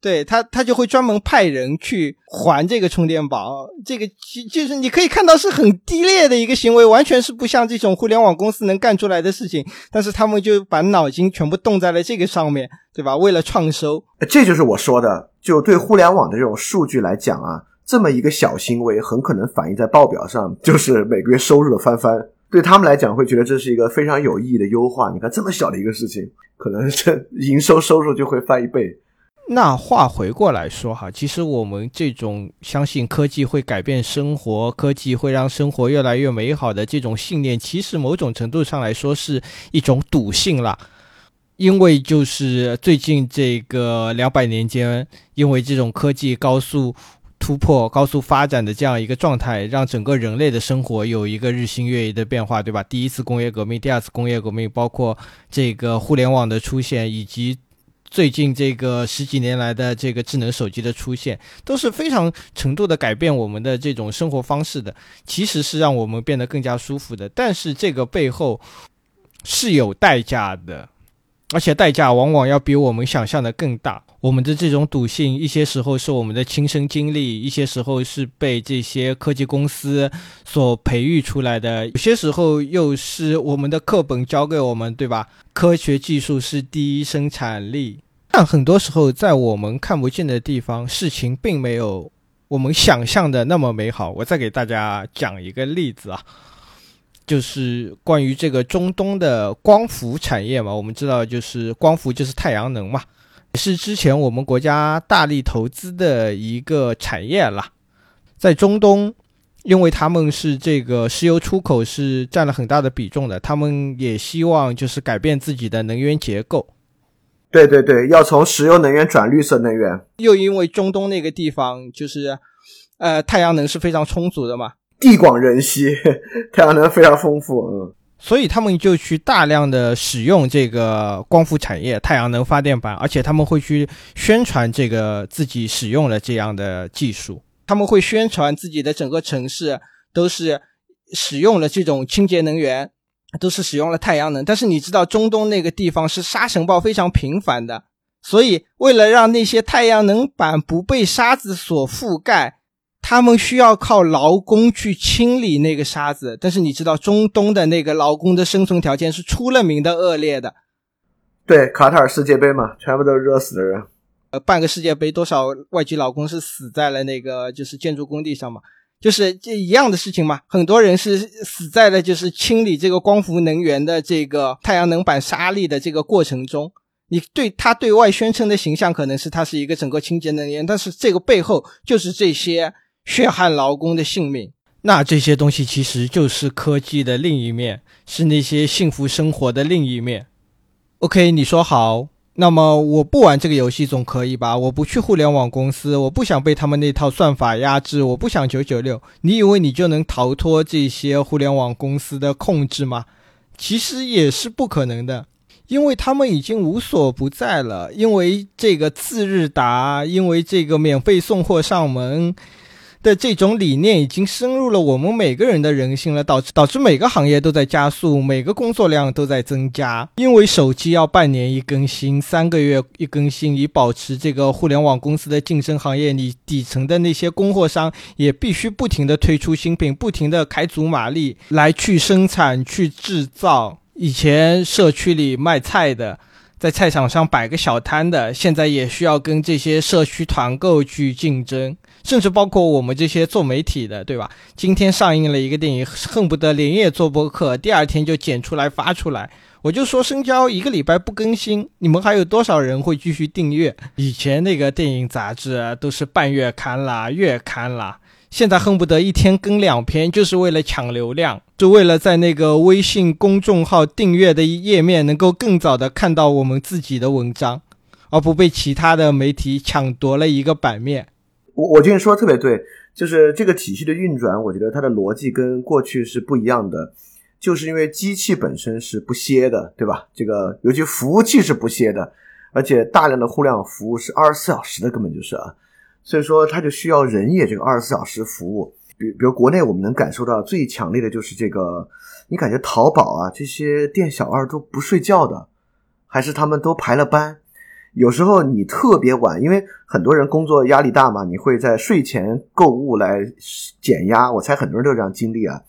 A: 对他，他就会专门派人去还这个充电宝。这个就是你可以看到是很低劣的一个行为，完全是不像这种互联网公司能干出来的事情。但是他们就把脑筋全部动在了这个上面，对吧？为了创收，这就是我说的。就对互联网的这种数据来讲啊，这么一个小行为，很可能反映在报表上，就是每个月收入的翻番。对他们来讲，会觉得这是一个非常有意义的优化。你看，这么小的一个事情，可能这 营收收入就会翻一倍。
B: 那话回过来说哈，其实我们这种相信科技会改变生活，科技会让生活越来越美好的这种信念，其实某种程度上来说是一种笃信了。因为就是最近这个两百年间，因为这种科技高速突破、高速发展的这样一个状态，让整个人类的生活有一个日新月异的变化，对吧？第一次工业革命、第二次工业革命，包括这个互联网的出现，以及。最近这个十几年来的这个智能手机的出现，都是非常程度的改变我们的这种生活方式的，其实是让我们变得更加舒服的。但是这个背后是有代价的，而且代价往往要比我们想象的更大。我们的这种笃信，一些时候是我们的亲身经历，一些时候是被这些科技公司所培育出来的，有些时候又是我们的课本教给我们，对吧？科学技术是第一生产力，但很多时候在我们看不见的地方，事情并没有我们想象的那么美好。我再给大家讲一个例子啊，就是关于这个中东的光伏产业嘛，我们知道，就是光伏就是太阳能嘛。是之前我们国家大力投资的一个产业了，在中东，因为他们是这个石油出口是占了很大的比重的，他们也希望就是改变自己的能源结构。
A: 对对对，要从石油能源转绿色能源。
B: 又因为中东那个地方就是，呃，太阳能是非常充足的嘛，
A: 地广人稀，太阳能非常丰富，嗯。
B: 所以他们就去大量的使用这个光伏产业、太阳能发电板，而且他们会去宣传这个自己使用了这样的技术。他们会宣传自己的整个城市都是使用了这种清洁能源，都是使用了太阳能。但是你知道，中东那个地方是沙尘暴非常频繁的，所以为了让那些太阳能板不被沙子所覆盖。他们需要靠劳工去清理那个沙子，但是你知道中东的那个劳工的生存条件是出了名的恶劣的。
A: 对，卡塔尔世界杯嘛，全部都是热死的人。
B: 呃，半个世界杯多少外籍劳工是死在了那个就是建筑工地上嘛？就是这一样的事情嘛。很多人是死在了就是清理这个光伏能源的这个太阳能板沙粒的这个过程中。你对他对外宣称的形象可能是他是一个整个清洁能源，但是这个背后就是这些。血汗劳工的性命，那这些东西其实就是科技的另一面，是那些幸福生活的另一面。OK，你说好，那么我不玩这个游戏总可以吧？我不去互联网公司，我不想被他们那套算法压制，我不想九九六。你以为你就能逃脱这些互联网公司的控制吗？其实也是不可能的，因为他们已经无所不在了。因为这个次日达，因为这个免费送货上门。这种理念已经深入了我们每个人的人性了，导致导致每个行业都在加速，每个工作量都在增加。因为手机要半年一更新，三个月一更新，以保持这个互联网公司的竞争行业，你底层的那些供货商也必须不停的推出新品，不停的开足马力来去生产、去制造。以前社区里卖菜的，在菜场上摆个小摊的，现在也需要跟这些社区团购去竞争。甚至包括我们这些做媒体的，对吧？今天上映了一个电影，恨不得连夜做播客，第二天就剪出来发出来。我就说深交一个礼拜不更新，你们还有多少人会继续订阅？以前那个电影杂志都是半月刊啦、月刊啦，现在恨不得一天更两篇，就是为了抢流量，就为了在那个微信公众号订阅的页面能够更早的看到我们自己的文章，而不被其他的媒体抢夺了一个版面。
A: 我我觉得说的特别对，就是这个体系的运转，我觉得它的逻辑跟过去是不一样的，就是因为机器本身是不歇的，对吧？这个尤其服务器是不歇的，而且大量的互联网服务是二十四小时的，根本就是啊，所以说它就需要人也这个二十四小时服务。比比如国内我们能感受到最强烈的就是这个，你感觉淘宝啊这些店小二都不睡觉的，还是他们都排了班？有时候你特别晚，因为很多人工作压力大嘛，你会在睡前购物来减压。我猜很多人都有这样经历啊。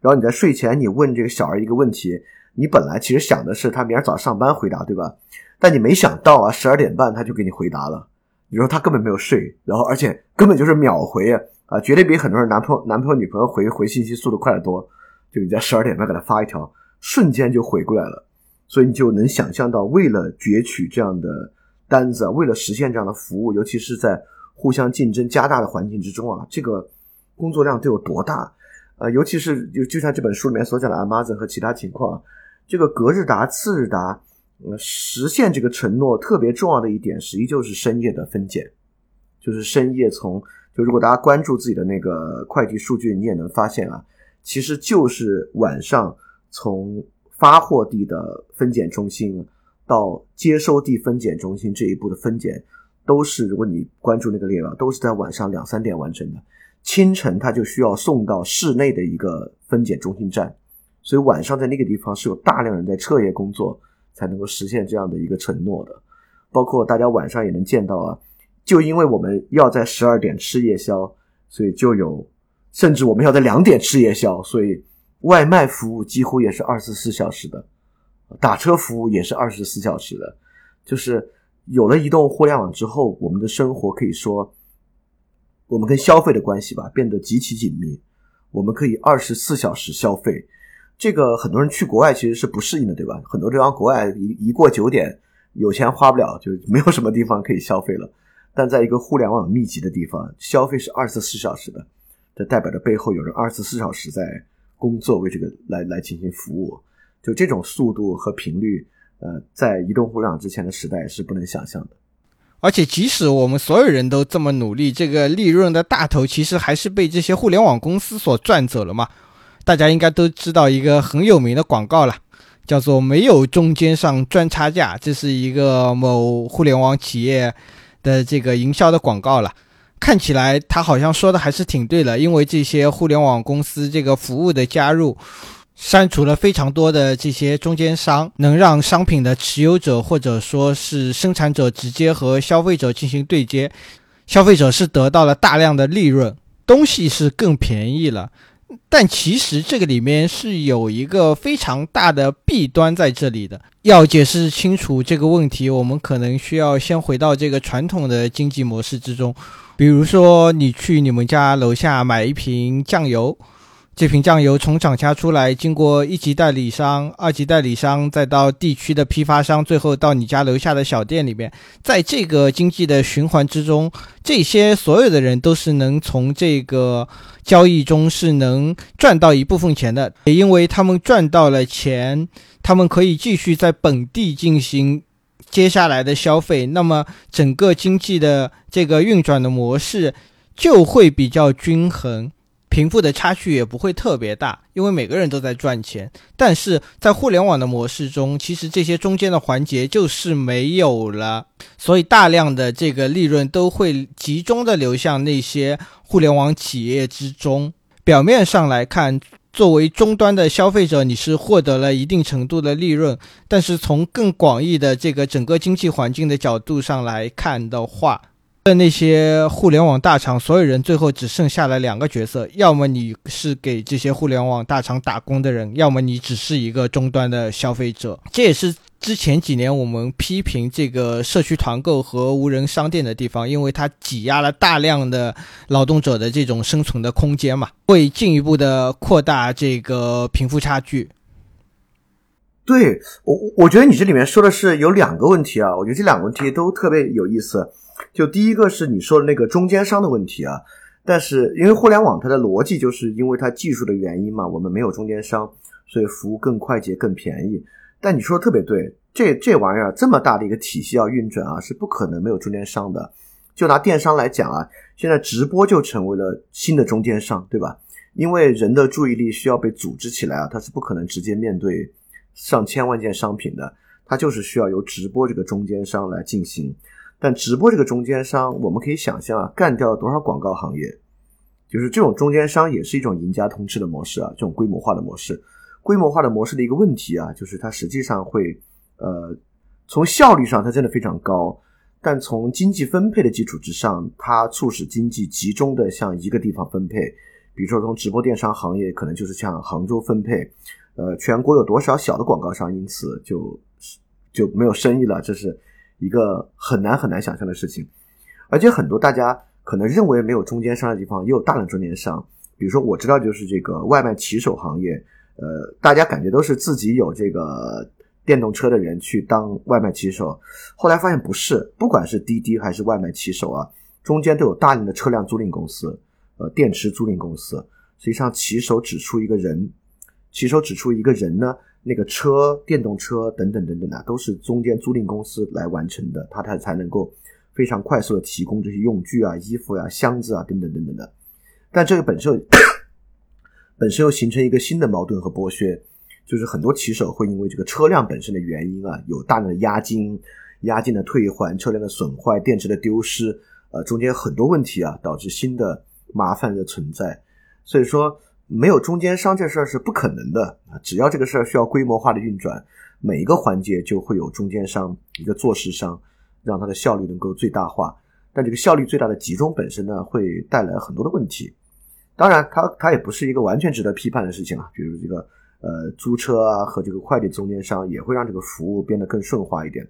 A: 然后你在睡前，你问这个小孩一个问题，你本来其实想的是他明儿早上班回答，对吧？但你没想到啊，十二点半他就给你回答了。你说他根本没有睡，然后而且根本就是秒回啊，绝对比很多人男朋友、男朋友、女朋友回回信息速度快得多。就你在十二点半给他发一条，瞬间就回过来了。所以你就能想象到，为了攫取这样的。单子，为了实现这样的服务，尤其是在互相竞争加大的环境之中啊，这个工作量得有多大？呃，尤其是就就像这本书里面所讲的 Amazon 和其他情况，这个隔日达、次日达，呃，实现这个承诺特别重要的一点，实际就是深夜的分拣，就是深夜从就如果大家关注自己的那个快递数据，你也能发现啊，其实就是晚上从发货地的分拣中心到接收地分拣中心这一步的分拣，都是如果你关注那个列表，都是在晚上两三点完成的。清晨它就需要送到市内的一个分拣中心站，所以晚上在那个地方是有大量人在彻夜工作才能够实现这样的一个承诺的。包括大家晚上也能见到啊，就因为我们要在十二点吃夜宵，所以就有甚至我们要在两点吃夜宵，所以外卖服务几乎也是二十四小时的，打车服务也是二十四小时的。就是有了移动互联网之后，我们的生活可以说。我们跟消费的关系吧变得极其紧密，我们可以二十四小时消费。这个很多人去国外其实是不适应的，对吧？很多地方国外一一过九点，有钱花不了，就没有什么地方可以消费了。但在一个互联网密集的地方，消费是二十四小时的，这代表着背后有人二十四小时在工作，为这个来来进行服务。就这种速度和频率，呃，在移动互联网之前的时代是不能想象的。
B: 而且，即使我们所有人都这么努力，这个利润的大头其实还是被这些互联网公司所赚走了嘛？大家应该都知道一个很有名的广告了，叫做“没有中间商赚差价”，这是一个某互联网企业的这个营销的广告了。看起来他好像说的还是挺对的，因为这些互联网公司这个服务的加入。删除了非常多的这些中间商，能让商品的持有者或者说是生产者直接和消费者进行对接，消费者是得到了大量的利润，东西是更便宜了。但其实这个里面是有一个非常大的弊端在这里的。要解释清楚这个问题，我们可能需要先回到这个传统的经济模式之中，比如说你去你们家楼下买一瓶酱油。这瓶酱油从厂家出来，经过一级代理商、二级代理商，再到地区的批发商，最后到你家楼下的小店里面，在这个经济的循环之中，这些所有的人都是能从这个交易中是能赚到一部分钱的，也因为他们赚到了钱，他们可以继续在本地进行接下来的消费，那么整个经济的这个运转的模式就会比较均衡。贫富的差距也不会特别大，因为每个人都在赚钱。但是在互联网的模式中，其实这些中间的环节就是没有了，所以大量的这个利润都会集中的流向那些互联网企业之中。表面上来看，作为终端的消费者，你是获得了一定程度的利润，但是从更广义的这个整个经济环境的角度上来看的话，的那些互联网大厂，所有人最后只剩下了两个角色：要么你是给这些互联网大厂打工的人，要么你只是一个终端的消费者。这也是之前几年我们批评这个社区团购和无人商店的地方，因为它挤压了大量的劳动者的这种生存的空间嘛，会进一步的扩大这个贫富差距。
A: 对我，我觉得你这里面说的是有两个问题啊，我觉得这两个问题都特别有意思。就第一个是你说的那个中间商的问题啊，但是因为互联网它的逻辑就是因为它技术的原因嘛，我们没有中间商，所以服务更快捷、更便宜。但你说的特别对，这这玩意儿这么大的一个体系要运转啊，是不可能没有中间商的。就拿电商来讲啊，现在直播就成为了新的中间商，对吧？因为人的注意力需要被组织起来啊，它是不可能直接面对上千万件商品的，它就是需要由直播这个中间商来进行。但直播这个中间商，我们可以想象啊，干掉了多少广告行业？就是这种中间商也是一种赢家通吃的模式啊，这种规模化的模式。规模化的模式的一个问题啊，就是它实际上会，呃，从效率上它真的非常高，但从经济分配的基础之上，它促使经济集中的向一个地方分配。比如说从直播电商行业，可能就是向杭州分配。呃，全国有多少小的广告商因此就就没有生意了？这是。一个很难很难想象的事情，而且很多大家可能认为没有中间商的地方，也有大量中间商。比如说，我知道就是这个外卖骑手行业，呃，大家感觉都是自己有这个电动车的人去当外卖骑手，后来发现不是，不管是滴滴还是外卖骑手啊，中间都有大量的车辆租赁公司，呃，电池租赁公司。实际上，骑手只出一个人，骑手指出一个人呢，那个车、电动车等等等等的，都是中间租赁公司来完成的，他才才能够非常快速的提供这些用具啊、衣服呀、箱子啊等等等等的。但这个本身 本身又形成一个新的矛盾和剥削。就是很多骑手会因为这个车辆本身的原因啊，有大量的押金、押金的退还、车辆的损坏、电池的丢失，呃，中间很多问题啊，导致新的麻烦的存在。所以说，没有中间商这事儿是不可能的啊！只要这个事儿需要规模化的运转，每一个环节就会有中间商一个做事商，让它的效率能够最大化。但这个效率最大的集中本身呢，会带来很多的问题。当然，它它也不是一个完全值得批判的事情啊，比如这个。呃，租车啊和这个快递中间商也会让这个服务变得更顺滑一点。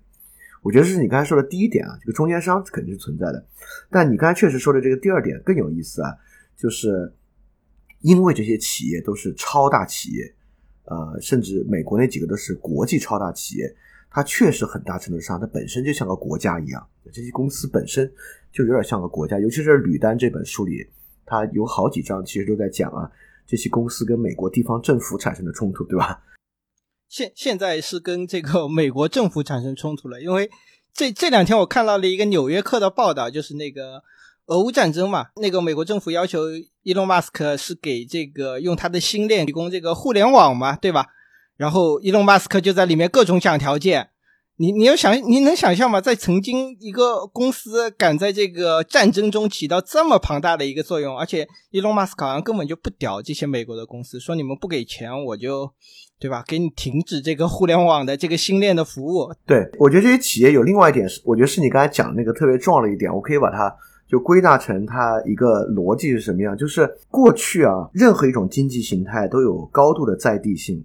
A: 我觉得是你刚才说的第一点啊，这个中间商肯定是存在的。但你刚才确实说的这个第二点更有意思啊，就是因为这些企业都是超大企业，呃，甚至美国那几个都是国际超大企业，它确实很大程度上它本身就像个国家一样，这些公司本身就有点像个国家。尤其是《吕丹》这本书里，它有好几章其实都在讲啊。这些公司跟美国地方政府产生的冲突，对吧？
B: 现现在是跟这个美国政府产生冲突了，因为这这两天我看到了一个《纽约客》的报道，就是那个俄乌战争嘛，那个美国政府要求伊隆马斯克是给这个用他的星链提供这个互联网嘛，对吧？然后伊隆马斯克就在里面各种讲条件。你你要想，你能想象吗？在曾经一个公司敢在这个战争中起到这么庞大的一个作用，而且伊隆马斯克好像根本就不屌这些美国的公司，说你们不给钱，我就，对吧？给你停止这个互联网的这个星链的服务。
A: 对，我觉得这些企业有另外一点是，我觉得是你刚才讲的那个特别重要的一点，我可以把它就归纳成它一个逻辑是什么样？就是过去啊，任何一种经济形态都有高度的在地性。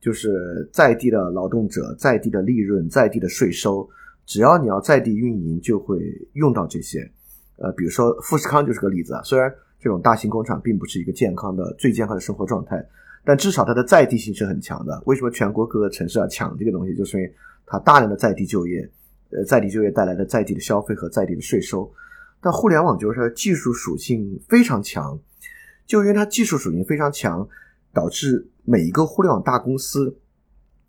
A: 就是在地的劳动者，在地的利润，在地的税收，只要你要在地运营，就会用到这些。呃，比如说富士康就是个例子啊。虽然这种大型工厂并不是一个健康的、最健康的生活状态，但至少它的在地性是很强的。为什么全国各个城市要抢这个东西？就是因为它大量的在地就业，呃，在地就业带来的在地的消费和在地的税收。但互联网就是它技术属性非常强，就因为它技术属性非常强。导致每一个互联网大公司，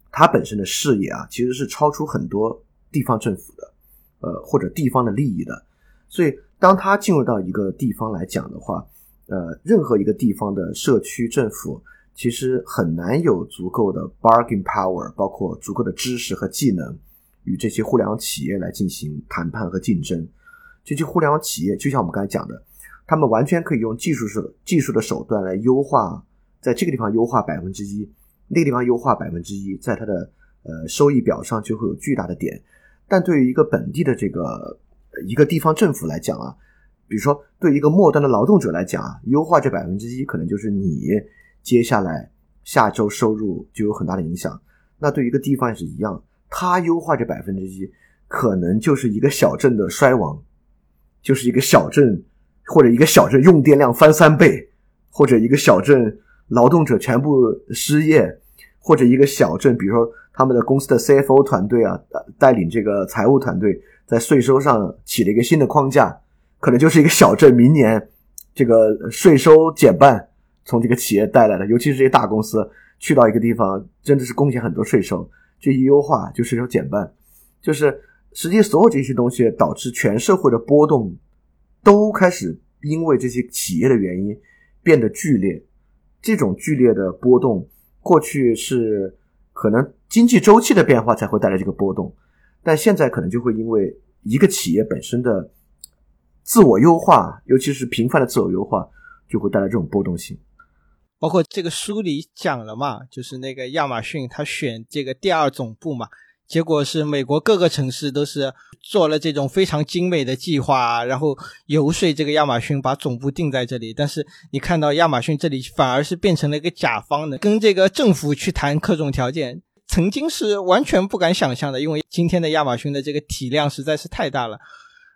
A: 它本身的视野啊，其实是超出很多地方政府的，呃，或者地方的利益的。所以，当它进入到一个地方来讲的话，呃，任何一个地方的社区政府其实很难有足够的 bargaining power，包括足够的知识和技能，与这些互联网企业来进行谈判和竞争。这些互联网企业，就像我们刚才讲的，他们完全可以用技术手技术的手段来优化。在这个地方优化百分之一，那个地方优化百分之一，在它的呃收益表上就会有巨大的点。但对于一个本地的这个一个地方政府来讲啊，比如说对一个末端的劳动者来讲啊，优化这百分之一，可能就是你接下来下周收入就有很大的影响。那对于一个地方也是一样，它优化这百分之一，可能就是一个小镇的衰亡，就是一个小镇或者一个小镇用电量翻三倍，或者一个小镇。劳动者全部失业，或者一个小镇，比如说他们的公司的 CFO 团队啊，带领这个财务团队在税收上起了一个新的框架，可能就是一个小镇明年这个税收减半，从这个企业带来的，尤其是这些大公司去到一个地方，真的是贡献很多税收，这一优化就税收减半，就是实际所有这些东西导致全社会的波动都开始因为这些企业的原因变得剧烈。这种剧烈的波动，过去是可能经济周期的变化才会带来这个波动，但现在可能就会因为一个企业本身的自我优化，尤其是频繁的自我优化，就会带来这种波动性。
B: 包括这个书里讲了嘛，就是那个亚马逊，他选这个第二总部嘛。结果是美国各个城市都是做了这种非常精美的计划，然后游说这个亚马逊把总部定在这里。但是你看到亚马逊这里反而是变成了一个甲方的，跟这个政府去谈各种条件，曾经是完全不敢想象的。因为今天的亚马逊的这个体量实在是太大了，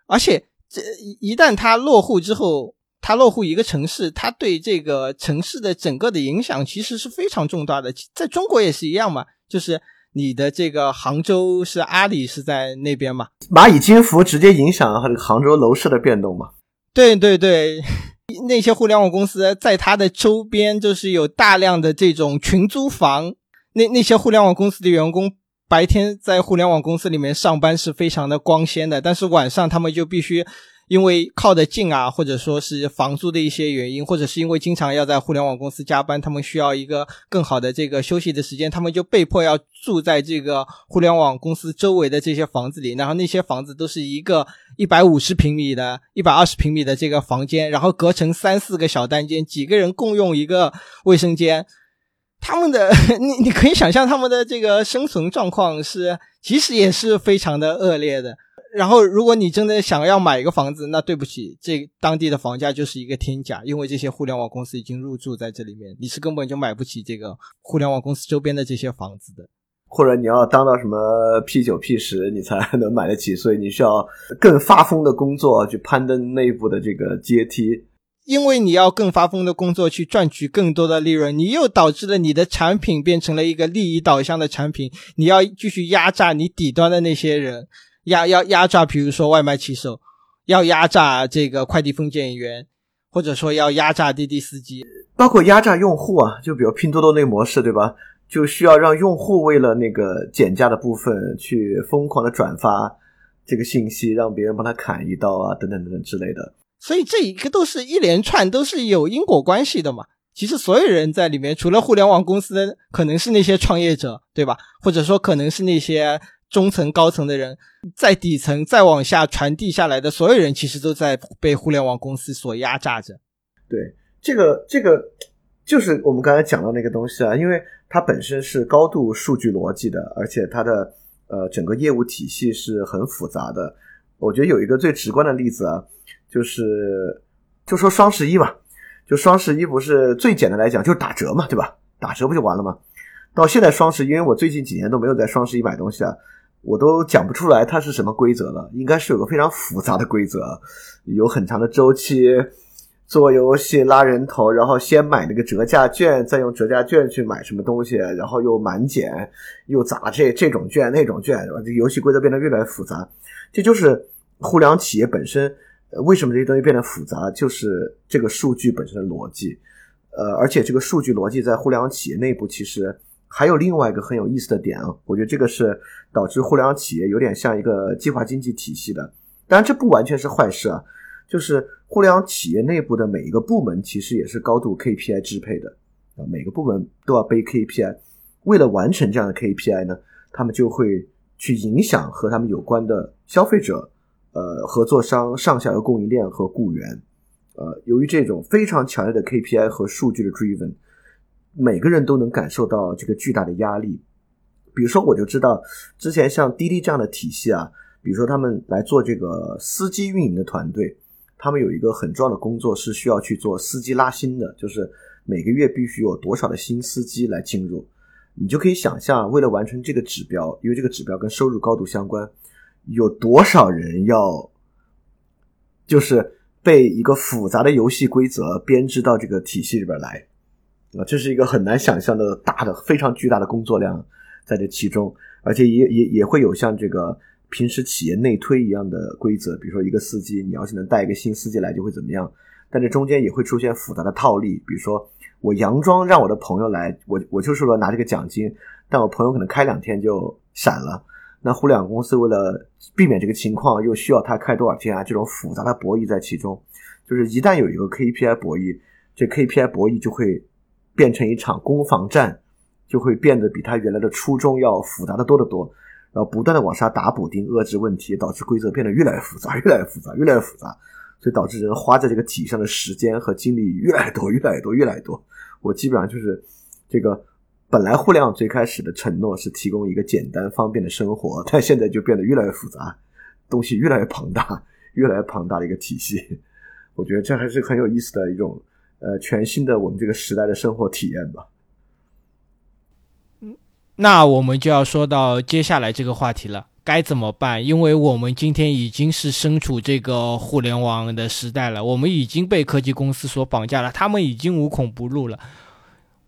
B: 而且这一旦它落户之后，它落户一个城市，它对这个城市的整个的影响其实是非常重大的。在中国也是一样嘛，就是。你的这个杭州是阿里是在那边嘛？
A: 蚂蚁金服直接影响了杭州楼市的变动嘛？
B: 对对对，那些互联网公司在它的周边就是有大量的这种群租房，那那些互联网公司的员工。白天在互联网公司里面上班是非常的光鲜的，但是晚上他们就必须因为靠得近啊，或者说是房租的一些原因，或者是因为经常要在互联网公司加班，他们需要一个更好的这个休息的时间，他们就被迫要住在这个互联网公司周围的这些房子里。然后那些房子都是一个一百五十平米的、一百二十平米的这个房间，然后隔成三四个小单间，几个人共用一个卫生间。他们的 你你可以想象他们的这个生存状况是，其实也是非常的恶劣的。然后，如果你真的想要买一个房子，那对不起，这当地的房价就是一个天价，因为这些互联网公司已经入驻在这里面，你是根本就买不起这个互联网公司周边的这些房子的。
A: 或者你要当到什么 P 九 P 十，你才能买得起，所以你需要更发疯的工作去攀登内部的这个阶梯。
B: 因为你要更发疯的工作去赚取更多的利润，你又导致了你的产品变成了一个利益导向的产品。你要继续压榨你底端的那些人，压要压榨，比如说外卖骑手，要压榨这个快递分拣员，或者说要压榨滴滴司机，
A: 包括压榨用户啊，就比如拼多多那个模式，对吧？就需要让用户为了那个减价的部分去疯狂的转发这个信息，让别人帮他砍一刀啊，等等等等之类的。
B: 所以这一个都是一连串都是有因果关系的嘛。其实所有人在里面，除了互联网公司，可能是那些创业者，对吧？或者说可能是那些中层、高层的人，在底层再往下传递下来的所有人，其实都在被互联网公司所压榨着。
A: 对，这个这个就是我们刚才讲到那个东西啊，因为它本身是高度数据逻辑的，而且它的呃整个业务体系是很复杂的。我觉得有一个最直观的例子啊。就是，就说双十一吧，就双十一不是最简单来讲就是打折嘛，对吧？打折不就完了吗？到现在双十一，因为我最近几年都没有在双十一买东西啊，我都讲不出来它是什么规则了。应该是有个非常复杂的规则，有很长的周期，做游戏拉人头，然后先买那个折价券，再用折价券去买什么东西，然后又满减，又砸这这种券那种券，这游戏规则变得越来越复杂。这就是互联网企业本身。为什么这些东西变得复杂？就是这个数据本身的逻辑，呃，而且这个数据逻辑在互联网企业内部其实还有另外一个很有意思的点啊，我觉得这个是导致互联网企业有点像一个计划经济体系的。当然，这不完全是坏事啊，就是互联网企业内部的每一个部门其实也是高度 KPI 支配的啊，每个部门都要背 KPI，为了完成这样的 KPI 呢，他们就会去影响和他们有关的消费者。呃，合作商、上下游供应链和雇员，呃，由于这种非常强烈的 KPI 和数据的 driven，每个人都能感受到这个巨大的压力。比如说，我就知道之前像滴滴这样的体系啊，比如说他们来做这个司机运营的团队，他们有一个很重要的工作是需要去做司机拉新的，就是每个月必须有多少的新司机来进入。你就可以想象，为了完成这个指标，因为这个指标跟收入高度相关。有多少人要，就是被一个复杂的游戏规则编织到这个体系里边来啊？这是一个很难想象的大的、非常巨大的工作量在这其中，而且也也也会有像这个平时企业内推一样的规则，比如说一个司机，你要是能带一个新司机来，就会怎么样？但这中间也会出现复杂的套利，比如说我佯装让我的朋友来，我我就是说拿这个奖金，但我朋友可能开两天就闪了。那互联网公司为了避免这个情况，又需要他开多少天啊？这种复杂的博弈在其中，就是一旦有一个 KPI 博弈，这 KPI 博弈就会变成一场攻防战，就会变得比他原来的初衷要复杂的多得多，然后不断的往下打补丁，遏制问题，导致规则变得越来越复杂，越来越复杂，越来越复杂，所以导致人花在这个体上的时间和精力越来越多，越来越多，越来越多。我基本上就是这个。本来互联网最开始的承诺是提供一个简单方便的生活，但现在就变得越来越复杂，东西越来越庞大，越来越庞大的一个体系。我觉得这还是很有意思的一种呃全新的我们这个时代的生活体验吧。
B: 嗯，那我们就要说到接下来这个话题了，该怎么办？因为我们今天已经是身处这个互联网的时代了，我们已经被科技公司所绑架了，他们已经无孔不入了。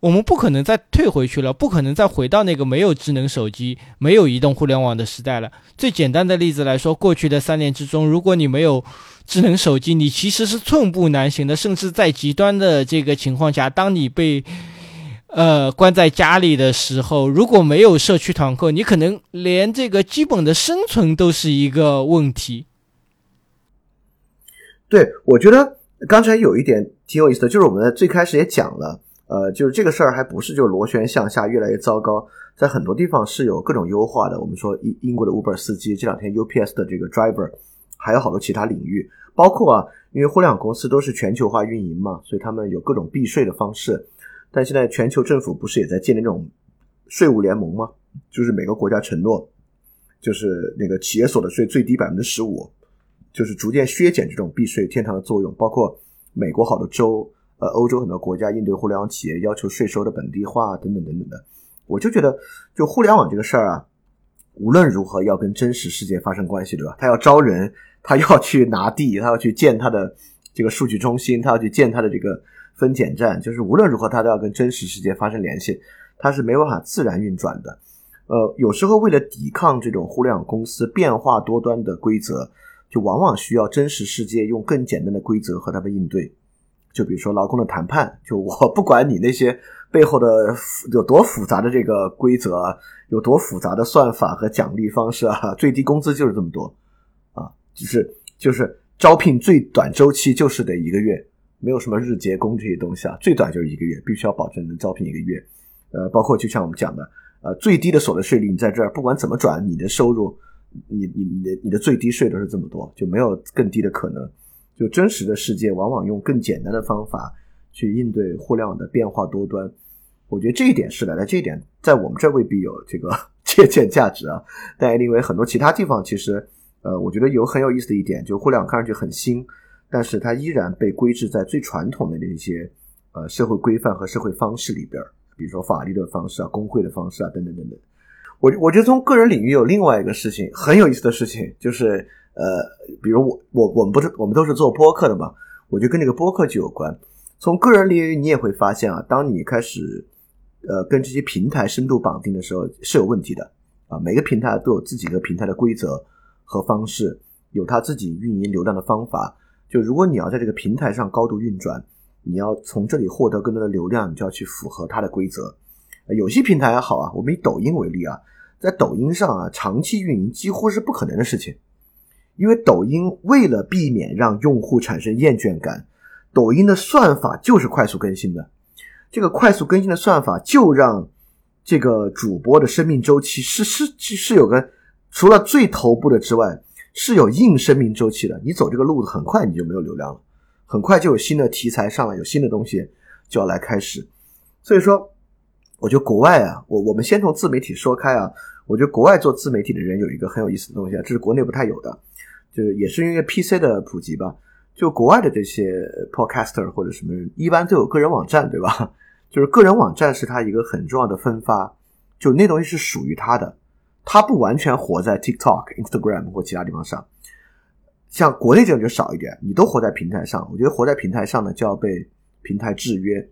B: 我们不可能再退回去了，不可能再回到那个没有智能手机、没有移动互联网的时代了。最简单的例子来说，过去的三年之中，如果你没有智能手机，你其实是寸步难行的。甚至在极端的这个情况下，当你被呃关在家里的时候，如果没有社区团购，你可能连这个基本的生存都是一个问题。
A: 对，我觉得刚才有一点挺有意思的，就是我们最开始也讲了。呃，就是这个事儿还不是就螺旋向下越来越糟糕，在很多地方是有各种优化的。我们说英英国的 Uber 司机，这两天 UPS 的这个 driver，还有好多其他领域，包括啊，因为互联网公司都是全球化运营嘛，所以他们有各种避税的方式。但现在全球政府不是也在建立那种税务联盟吗？就是每个国家承诺，就是那个企业所得税最低百分之十五，就是逐渐削减这种避税天堂的作用。包括美国好多州。呃，欧洲很多国家应对互联网企业要求税收的本地化等等等等的，我就觉得，就互联网这个事儿啊，无论如何要跟真实世界发生关系，对吧？他要招人，他要去拿地，他要去建他的这个数据中心，他要去建他的这个分拣站，就是无论如何他都要跟真实世界发生联系，他是没办法自然运转的。呃，有时候为了抵抗这种互联网公司变化多端的规则，就往往需要真实世界用更简单的规则和他们应对。就比如说劳工的谈判，就我不管你那些背后的有多复杂的这个规则，有多复杂的算法和奖励方式啊，最低工资就是这么多啊，就是就是招聘最短周期就是得一个月，没有什么日结工这些东西啊，最短就是一个月，必须要保证能招聘一个月。呃，包括就像我们讲的，呃，最低的所得税率你在这儿不管怎么转，你的收入，你你你的你的最低税都是这么多，就没有更低的可能。就真实的世界，往往用更简单的方法去应对互联网的变化多端。我觉得这一点是的，那这一点在我们这未必有这个 借鉴价值啊。但因为很多其他地方，其实呃，我觉得有很有意思的一点，就互联网看上去很新，但是它依然被规制在最传统的那些呃社会规范和社会方式里边，比如说法律的方式啊、工会的方式啊等等等等。我我觉得从个人领域有另外一个事情很有意思的事情，就是。呃，比如我我我们不是我们都是做播客的嘛，我就跟这个播客就有关。从个人领域，你也会发现啊，当你开始呃跟这些平台深度绑定的时候，是有问题的啊。每个平台都有自己的平台的规则和方式，有它自己运营流量的方法。就如果你要在这个平台上高度运转，你要从这里获得更多的流量，你就要去符合它的规则。有些平台还好啊，我们以抖音为例啊，在抖音上啊，长期运营几乎是不可能的事情。因为抖音为了避免让用户产生厌倦感，抖音的算法就是快速更新的。这个快速更新的算法就让这个主播的生命周期是是是有个除了最头部的之外是有硬生命周期的。你走这个路子很快你就没有流量了，很快就有新的题材上来，有新的东西就要来开始。所以说，我觉得国外啊，我我们先从自媒体说开啊，我觉得国外做自媒体的人有一个很有意思的东西啊，这是国内不太有的。就是也是因为 PC 的普及吧，就国外的这些 Podcaster 或者什么人，一般都有个人网站，对吧？就是个人网站是他一个很重要的分发，就那东西是属于他的，他不完全活在 TikTok、Instagram 或其他地方上。像国内这种就少一点，你都活在平台上，我觉得活在平台上呢就要被平台制约。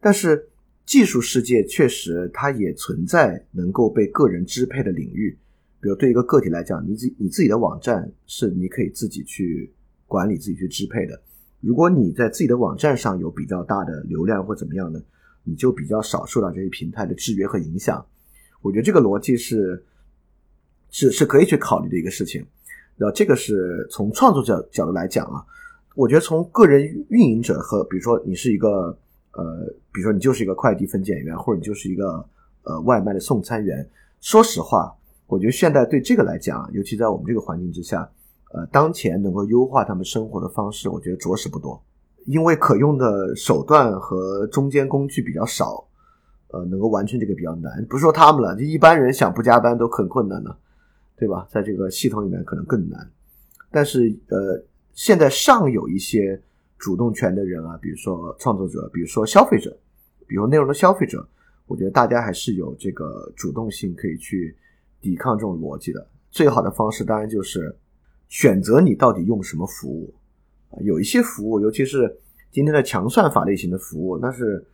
A: 但是技术世界确实它也存在能够被个人支配的领域。比如对一个个体来讲，你自你自己的网站是你可以自己去管理、自己去支配的。如果你在自己的网站上有比较大的流量或怎么样呢，你就比较少受到这些平台的制约和影响。我觉得这个逻辑是是是可以去考虑的一个事情。然后这个是从创作者角度来讲啊，我觉得从个人运营者和比如说你是一个呃，比如说你就是一个快递分拣员，或者你就是一个呃外卖的送餐员，说实话。我觉得现在对这个来讲，尤其在我们这个环境之下，呃，当前能够优化他们生活的方式，我觉得着实不多，因为可用的手段和中间工具比较少，呃，能够完成这个比较难。不是说他们了，就一般人想不加班都很困难了，对吧？在这个系统里面可能更难。但是，呃，现在尚有一些主动权的人啊，比如说创作者，比如说消费者，比如内容的消费者，我觉得大家还是有这个主动性可以去。抵抗这种逻辑的最好的方式，当然就是选择你到底用什么服务啊有一些服务，尤其是今天的强算法类型的服务，那是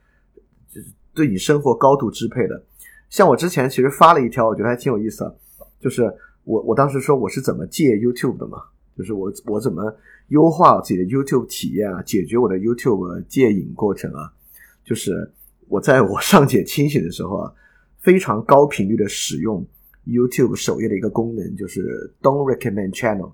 A: 就是对你生活高度支配的。像我之前其实发了一条，我觉得还挺有意思啊，就是我我当时说我是怎么戒 YouTube 的嘛，就是我我怎么优化自己的 YouTube 体验啊，解决我的 YouTube 戒瘾过程啊，就是我在我上解清醒的时候啊，非常高频率的使用 YouTube 首页的一个功能，就是 Don't recommend channel，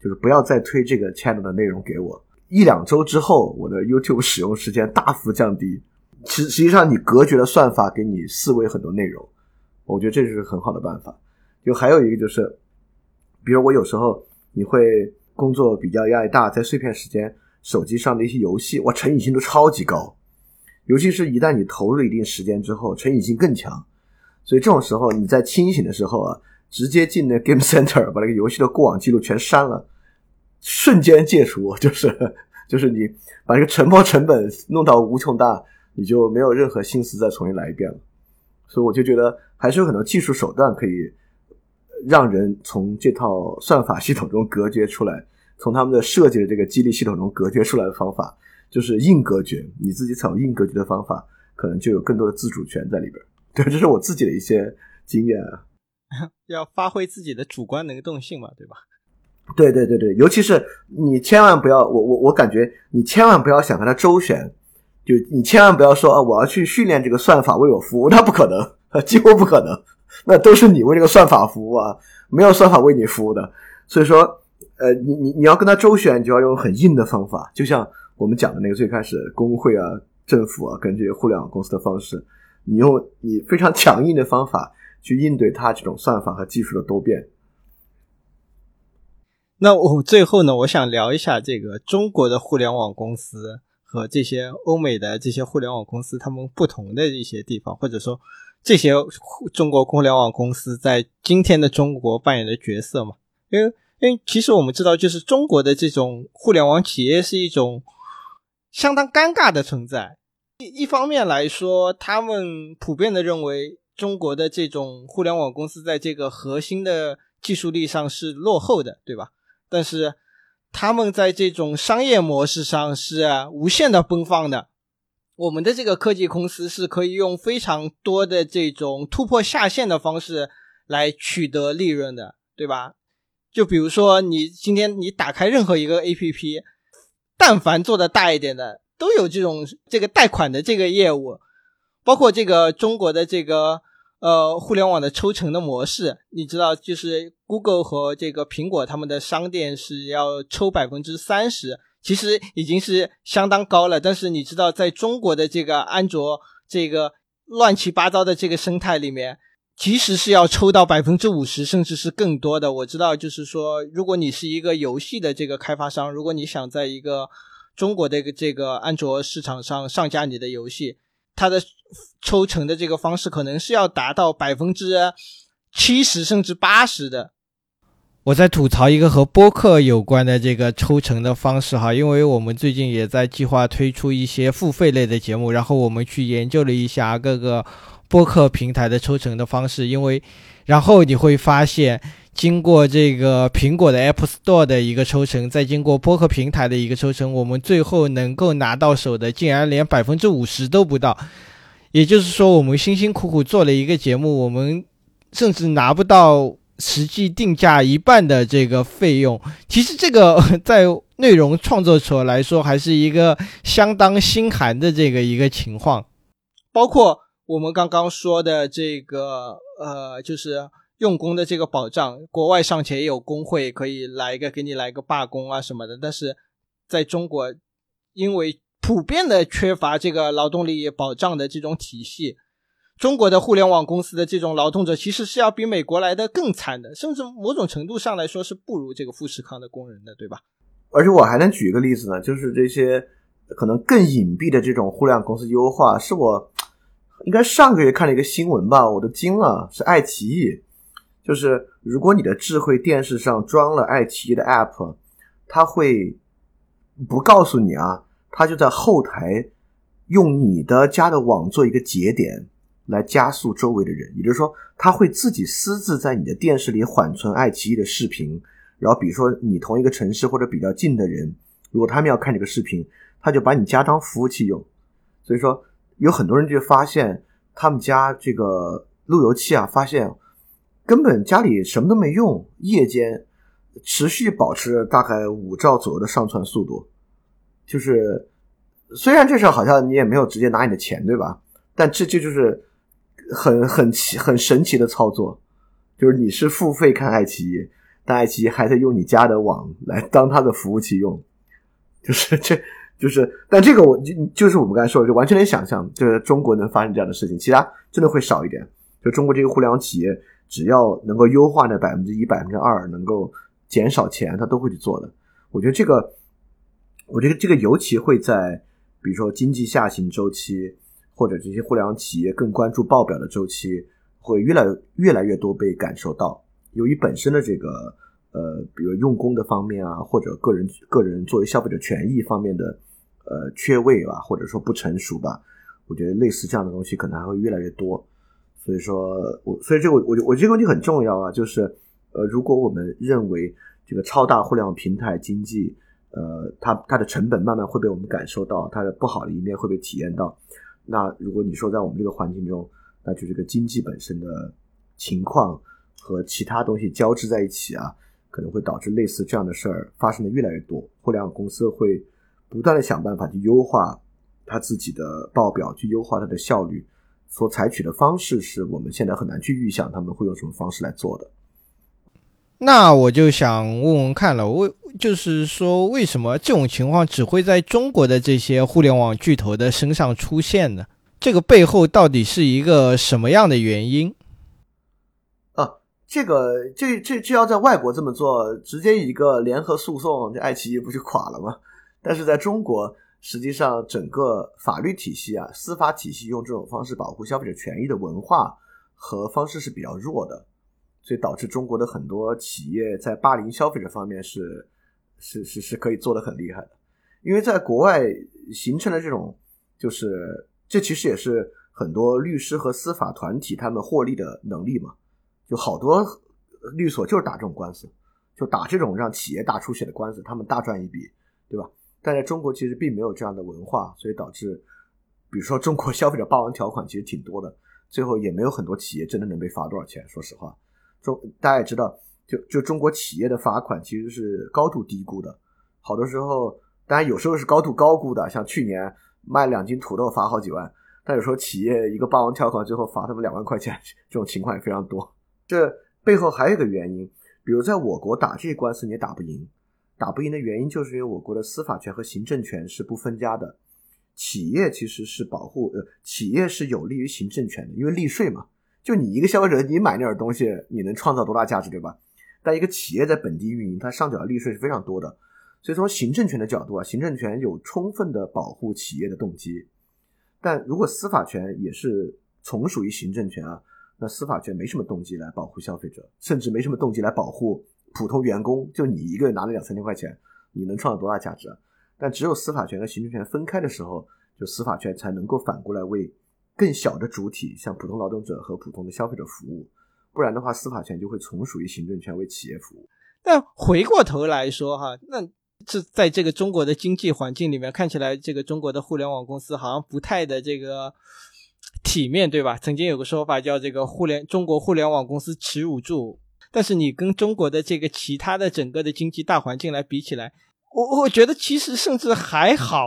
A: 就是不要再推这个 channel 的内容给我。一两周之后，我的 YouTube 使用时间大幅降低。实实际上，你隔绝了算法给你思维很多内容，我觉得这是很好的办法。就还有一个就是，比如我有时候你会工作比较压力大，在碎片时间，手机上的一些游戏，哇，成瘾性都超级高。尤其是一旦你投入一定时间之后，成瘾性更强。所以这种时候，你在清醒的时候啊，直接进那 Game Center，把那个游戏的过往记录全删了，瞬间戒除，就是 就是你把这个沉没成本弄到无穷大。你就没有任何心思再重新来一遍了，所以我就觉得还是有很多技术手段可以让人从这套算法系统中隔绝出来，从他们的设计的这个激励系统中隔绝出来的方法，就是硬隔绝。你自己采用硬隔绝的方法，可能就有更多的自主权在里边。对，这是我自己的一些经验啊。
B: 要发挥自己的主观能动性嘛，对吧？
A: 对对对对，尤其是你千万不要，我我我感觉你千万不要想跟他周旋。就你千万不要说啊，我要去训练这个算法为我服务，那不可能，几乎不可能，那都是你为这个算法服务啊，没有算法为你服务的。所以说，呃，你你你要跟他周旋，你就要用很硬的方法，就像我们讲的那个最开始工会啊、政府啊跟这些互联网公司的方式，你用你非常强硬的方法去应对它这种算法和技术的多变。
B: 那我最后呢，我想聊一下这个中国的互联网公司。和这些欧美的这些互联网公司，他们不同的一些地方，或者说这些中国互联网公司在今天的中国扮演的角色嘛？因为，因为其实我们知道，就是中国的这种互联网企业是一种相当尴尬的存在。一一方面来说，他们普遍的认为中国的这种互联网公司在这个核心的技术力上是落后的，对吧？但是。他们在这种商业模式上是无限的奔放的，我们的这个科技公司是可以用非常多的这种突破下限的方式来取得利润的，对吧？就比如说，你今天你打开任何一个 APP，但凡做的大一点的，都有这种这个贷款的这个业务，包括这个中国的这个。呃，互联网的抽成的模式，你知道，就是 Google 和这个苹果他们的商店是要抽百分之三十，其实已经是相当高了。但是你知道，在中国的这个安卓这个乱七八糟的这个生态里面，其实是要抽到百分之五十，甚至是更多的。我知道，就是说，如果你是一个游戏的这个开发商，如果你想在一个中国的这个安卓市场上上架你的游戏，它的抽成的这个方式可能是要达到百分之七十甚至八十的。我在吐槽一个和播客有关的这个抽成的方式哈，因为我们最近也在计划推出一些付费类的节目，然后我们去研究了一下各个播客平台的抽成的方式，因为然后你会发现。经过这个苹果的 App Store 的一个抽成，再经过播客平台的一个抽成，我们最后能够拿到手的，竟然连百分之五十都不到。也就是说，我们辛辛苦苦做了一个节目，我们甚至拿不到实际定价一半的这个费用。其实，这个 在内容创作者来说，还是一个相当心寒的这个一个情况。包括我们刚刚说的这个，呃，就是。用工的这个保障，国外尚且也有工会可以来一个给你来个罢工啊什么的，但是在中国，因为普遍的缺乏这个劳动力保障的这种体系，中国的互联网公司的这种劳动者其实是要比美国来的更惨的，甚至某种程度上来说是不如这个富士康的工人的，对吧？
A: 而且我还能举一个例子呢，就是这些可能更隐蔽的这种互联网公司优化，是我应该上个月看了一个新闻吧，我都惊了，是爱奇艺。就是如果你的智慧电视上装了爱奇艺的 App，它会不告诉你啊，它就在后台用你的家的网做一个节点来加速周围的人，也就是说，它会自己私自在你的电视里缓存爱奇艺的视频，然后比如说你同一个城市或者比较近的人，如果他们要看这个视频，他就把你家当服务器用。所以说，有很多人就发现他们家这个路由器啊，发现根本家里什么都没用，夜间持续保持大概五兆左右的上传速度。就是虽然这事好像你也没有直接拿你的钱，对吧？但这这就是很很奇很神奇的操作，就是你是付费看爱奇艺，但爱奇艺还在用你家的网来当它的服务器用，就是这。就是，但这个我就就是我们刚才说的，就完全能想象，就是中国能发生这样的事情，其他真的会少一点。就中国这个互联网企业，只要能够优化那百分之一、百分之二，能够减少钱，他都会去做的。我觉得这个，我觉得这个尤其会在比如说经济下行周期，或者这些互联网企业更关注报表的周期，会越来越来越多被感受到。由于本身的这个呃，比如用工的方面啊，或者个人个人作为消费者权益方面的。呃，缺位吧，或者说不成熟吧，我觉得类似这样的东西可能还会越来越多。所以说，我所以这个我我我这个问题很重要啊，就是呃，如果我们认为这个超大互联网平台经济，呃，它它的成本慢慢会被我们感受到，它的不好的一面会被体验到，那如果你说在我们这个环境中，那就这个经济本身的情况和其他东西交织在一起啊，可能会导致类似这样的事儿发生的越来越多，互联网公司会。不断的想办法去优化他自己的报表，去优化它的效率，所采取的方式是我们现在很难去预想他们会用什么方式来做的。
B: 那我就想问问看了，为就是说，为什么这种情况只会在中国的这些互联网巨头的身上出现呢？这个背后到底是一个什么样的原因？
A: 啊，这个这这这要在外国这么做，直接一个联合诉讼，这爱奇艺不就垮了吗？但是在中国，实际上整个法律体系啊，司法体系用这种方式保护消费者权益的文化和方式是比较弱的，所以导致中国的很多企业在霸凌消费者方面是是是是可以做的很厉害的。因为在国外形成了这种，就是这其实也是很多律师和司法团体他们获利的能力嘛，就好多律所就是打这种官司，就打这种让企业大出血的官司，他们大赚一笔，对吧？但在中国其实并没有这样的文化，所以导致，比如说中国消费者霸王条款其实挺多的，最后也没有很多企业真的能被罚多少钱。说实话，中大家也知道，就就中国企业的罚款其实是高度低估的，好多时候当然有时候是高度高估的，像去年卖两斤土豆罚好几万，但有时候企业一个霸王条款最后罚他们两万块钱，这种情况也非常多。这背后还有一个原因，比如在我国打这些官司你也打不赢。打不赢的原因，就是因为我国的司法权和行政权是不分家的。企业其实是保护，呃，企业是有利于行政权的，因为利税嘛。就你一个消费者，你买那点东西，你能创造多大价值，对吧？但一个企业在本地运营，它上缴的利税是非常多的。所以从行政权的角度啊，行政权有充分的保护企业的动机。但如果司法权也是从属于行政权啊，那司法权没什么动机来保护消费者，甚至没什么动机来保护。普通员工就你一个月拿了两三千块钱，你能创造多大价值？但只有司法权和行政权分开的时候，就司法权才能够反过来为更小的主体，像普通劳动者和普通的消费者服务。不然的话，司法权就会从属于行政权为企业服务。
B: 但回过头来说哈，那这在这个中国的经济环境里面，看起来这个中国的互联网公司好像不太的这个体面对吧？曾经有个说法叫这个互联中国互联网公司耻辱柱。但是你跟中国的这个其他的整个的经济大环境来比起来，我我觉得其实甚至还好。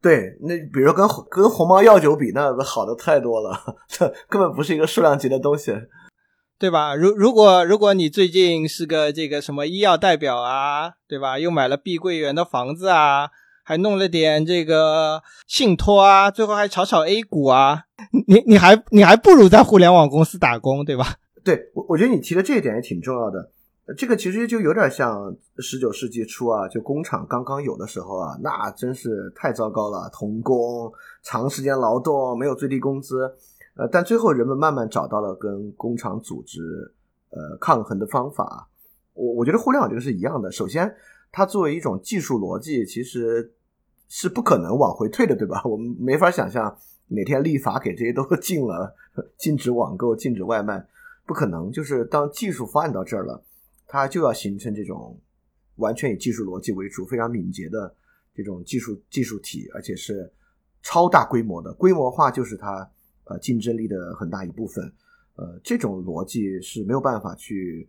A: 对，那比如跟跟鸿茅药酒比，那好的太多了，这根本不是一个数量级的东西，
B: 对吧？如如果如果你最近是个这个什么医药代表啊，对吧？又买了碧桂园的房子啊，还弄了点这个信托啊，最后还炒炒 A 股啊，你你还你还不如在互联网公司打工，对吧？
A: 对我，我觉得你提的这一点也挺重要的。这个其实就有点像十九世纪初啊，就工厂刚刚有的时候啊，那真是太糟糕了，童工、长时间劳动、没有最低工资。呃，但最后人们慢慢找到了跟工厂组织呃抗衡的方法。我我觉得互联网这个是一样的。首先，它作为一种技术逻辑，其实是不可能往回退的，对吧？我们没法想象哪天立法给这些都 禁了，禁止网购、禁止外卖。不可能，就是当技术发展到这儿了，它就要形成这种完全以技术逻辑为主、非常敏捷的这种技术技术体，而且是超大规模的规模化，就是它呃竞争力的很大一部分。呃，这种逻辑是没有办法去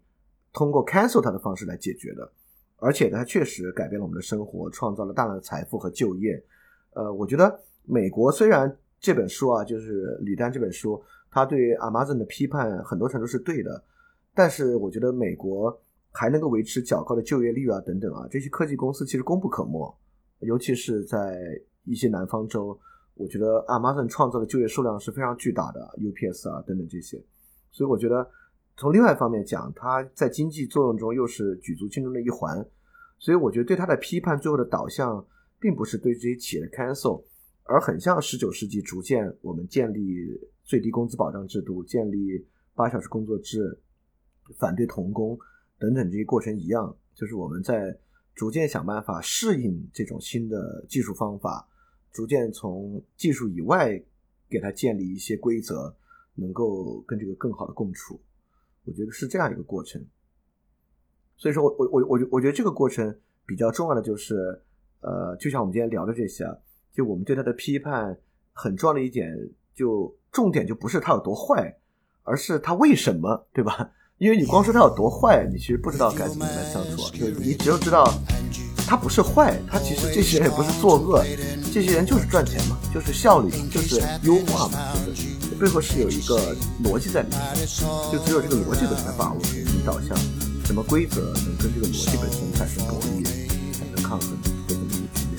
A: 通过 cancel 它的方式来解决的，而且它确实改变了我们的生活，创造了大量的财富和就业。呃，我觉得美国虽然这本书啊，就是吕丹这本书，他对 Amazon 的批判很多程度是对的，但是我觉得美国还能够维持较高的就业率啊，等等啊，这些科技公司其实功不可没，尤其是在一些南方州，我觉得 Amazon 创造的就业数量是非常巨大的，UPS 啊等等这些。所以我觉得，从另外一方面讲，它在经济作用中又是举足轻重的一环。所以我觉得对它的批判最后的导向，并不是对这些企业的 cancel，而很像十九世纪逐渐我们建立最低工资保障制度、建立八小时工作制、反对童工等等这些过程一样，就是我们在逐渐想办法适应这种新的技术方法，逐渐从技术以外给它建立一些规则。能够跟这个更好的共处，我觉得是这样一个过程。所以说我我我我我觉得这个过程比较重要的就是，呃，就像我们今天聊的这些，就我们对他的批判很重要的一点，就重点就不是他有多坏，而是他为什么，对吧？因为你光说他有多坏，你其实不知道该怎么跟他相处，就你只有知道他不是坏，他其实这些人也不是作恶，这些人就是赚钱嘛，就是效率，就是优化嘛，就是。背后是有一个逻辑在里面，就只有这个逻辑本身把握，你导向什么规则能跟这个逻辑本身产生博弈，产生抗衡，这么一个局面。